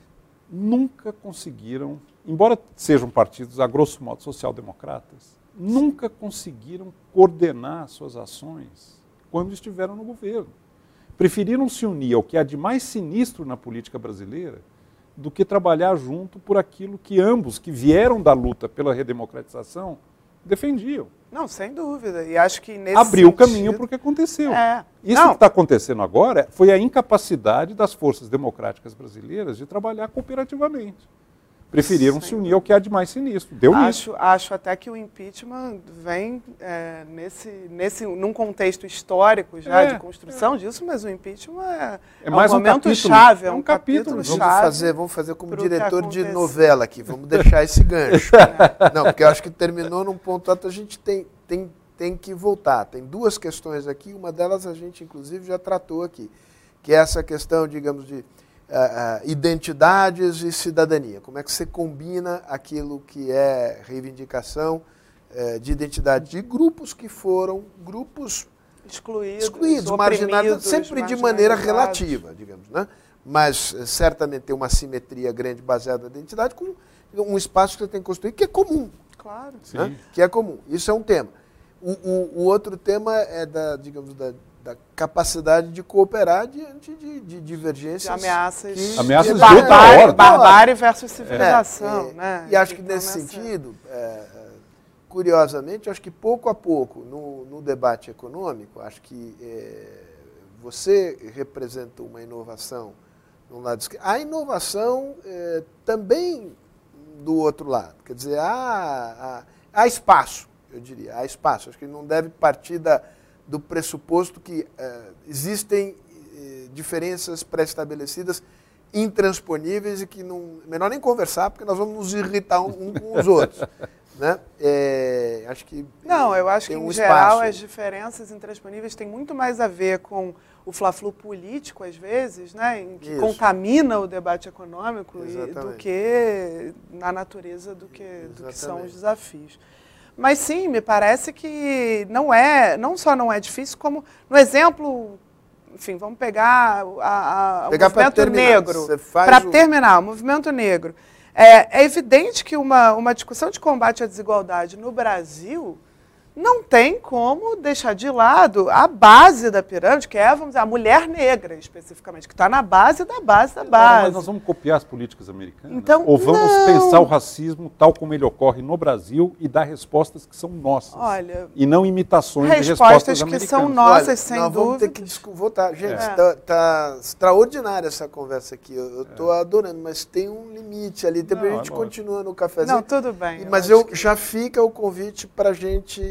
S4: nunca conseguiram, embora sejam partidos, a grosso modo, social-democratas, nunca conseguiram coordenar suas ações quando estiveram no governo. Preferiram se unir ao que há de mais sinistro na política brasileira do que trabalhar junto por aquilo que ambos, que vieram da luta pela redemocratização, defendiam.
S3: Não, sem dúvida. E acho que nesse
S4: Abriu
S3: sentido...
S4: o caminho para o que aconteceu. É. Isso Não. que está acontecendo agora foi a incapacidade das forças democráticas brasileiras de trabalhar cooperativamente preferiram Sem se unir ao que há de mais sinistro. Deu
S3: acho,
S4: nisso.
S3: Acho até que o impeachment vem é, nesse, nesse, num contexto histórico já é, de construção é. disso, mas o impeachment é, é, é mais um momento um chave, é um, um capítulo, capítulo,
S2: chave. Vamos fazer, vamos fazer como diretor de novela aqui, vamos deixar esse gancho. Não, porque eu acho que terminou num ponto alto, a gente tem, tem, tem que voltar. Tem duas questões aqui, uma delas a gente inclusive já tratou aqui, que é essa questão, digamos, de uh, identidades e cidadania. Como é que você combina aquilo que é reivindicação uh, de identidade de grupos que foram grupos
S3: excluídos,
S2: excluídos marginados, sempre de maneira relativa, digamos, né? Mas certamente tem uma simetria grande baseada na identidade com um espaço que você tem que construir que é comum.
S3: Claro.
S2: Né? Que é comum. Isso é um tema. O, o, o outro tema é da, digamos, da da capacidade de cooperar diante de, de divergências. De
S3: ameaças.
S2: Que,
S4: ameaças de,
S3: barbárie, barbárie versus civilização. É,
S2: né? E acho que então, nesse sentido, é, curiosamente, acho que pouco a pouco, no, no debate econômico, acho que é, você representa uma inovação no lado esquerdo. A inovação é, também do outro lado. Quer dizer, há, há, há espaço, eu diria, há espaço. Acho que não deve partir da do pressuposto que uh, existem uh, diferenças pré-estabelecidas intransponíveis e que não melhor nem conversar porque nós vamos nos irritar um, com os outros né é, acho que
S3: não eu acho que um em espaço. geral as diferenças intransponíveis têm muito mais a ver com o fla-flu político às vezes né em que Isso. contamina o debate econômico e, do que na natureza do que Exatamente. do que são os desafios mas sim, me parece que não é, não só não é difícil, como no exemplo, enfim, vamos pegar, a, a, pegar o movimento terminar, negro. Para o... terminar, o movimento negro. É, é evidente que uma, uma discussão de combate à desigualdade no Brasil não tem como deixar de lado a base da pirâmide, que é, vamos dizer, a mulher negra, especificamente, que está na base da base da base.
S4: Mas nós vamos copiar as políticas americanas? Então, Ou vamos não. pensar o racismo tal como ele ocorre no Brasil e dar respostas que são nossas?
S3: Olha,
S4: e não imitações
S3: respostas
S4: de respostas
S3: que são nossas, Olha, sem
S2: nós
S3: dúvida.
S2: Vamos ter que votar. Gente, está é. tá extraordinária essa conversa aqui. Eu estou é. adorando, mas tem um limite ali. Depois não, a gente continua no cafezinho.
S3: Não, tudo bem.
S2: Mas eu, que... já fica o convite para a gente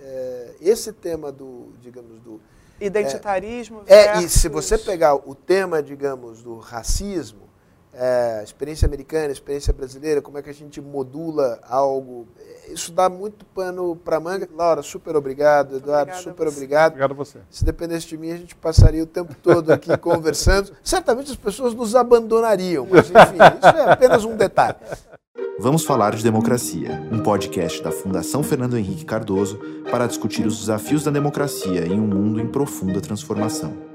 S2: é, esse tema do, digamos, do
S3: identitarismo.
S2: É, versus... é, e se você pegar o tema, digamos, do racismo, é, experiência americana, experiência brasileira, como é que a gente modula algo, isso dá muito pano para manga. Laura, super obrigado. Eduardo, super obrigado.
S4: Obrigado a você.
S2: Se dependesse de mim, a gente passaria o tempo todo aqui conversando. Certamente as pessoas nos abandonariam, mas enfim, isso é apenas um detalhe.
S5: Vamos falar de democracia, um podcast da Fundação Fernando Henrique Cardoso para discutir os desafios da democracia em um mundo em profunda transformação.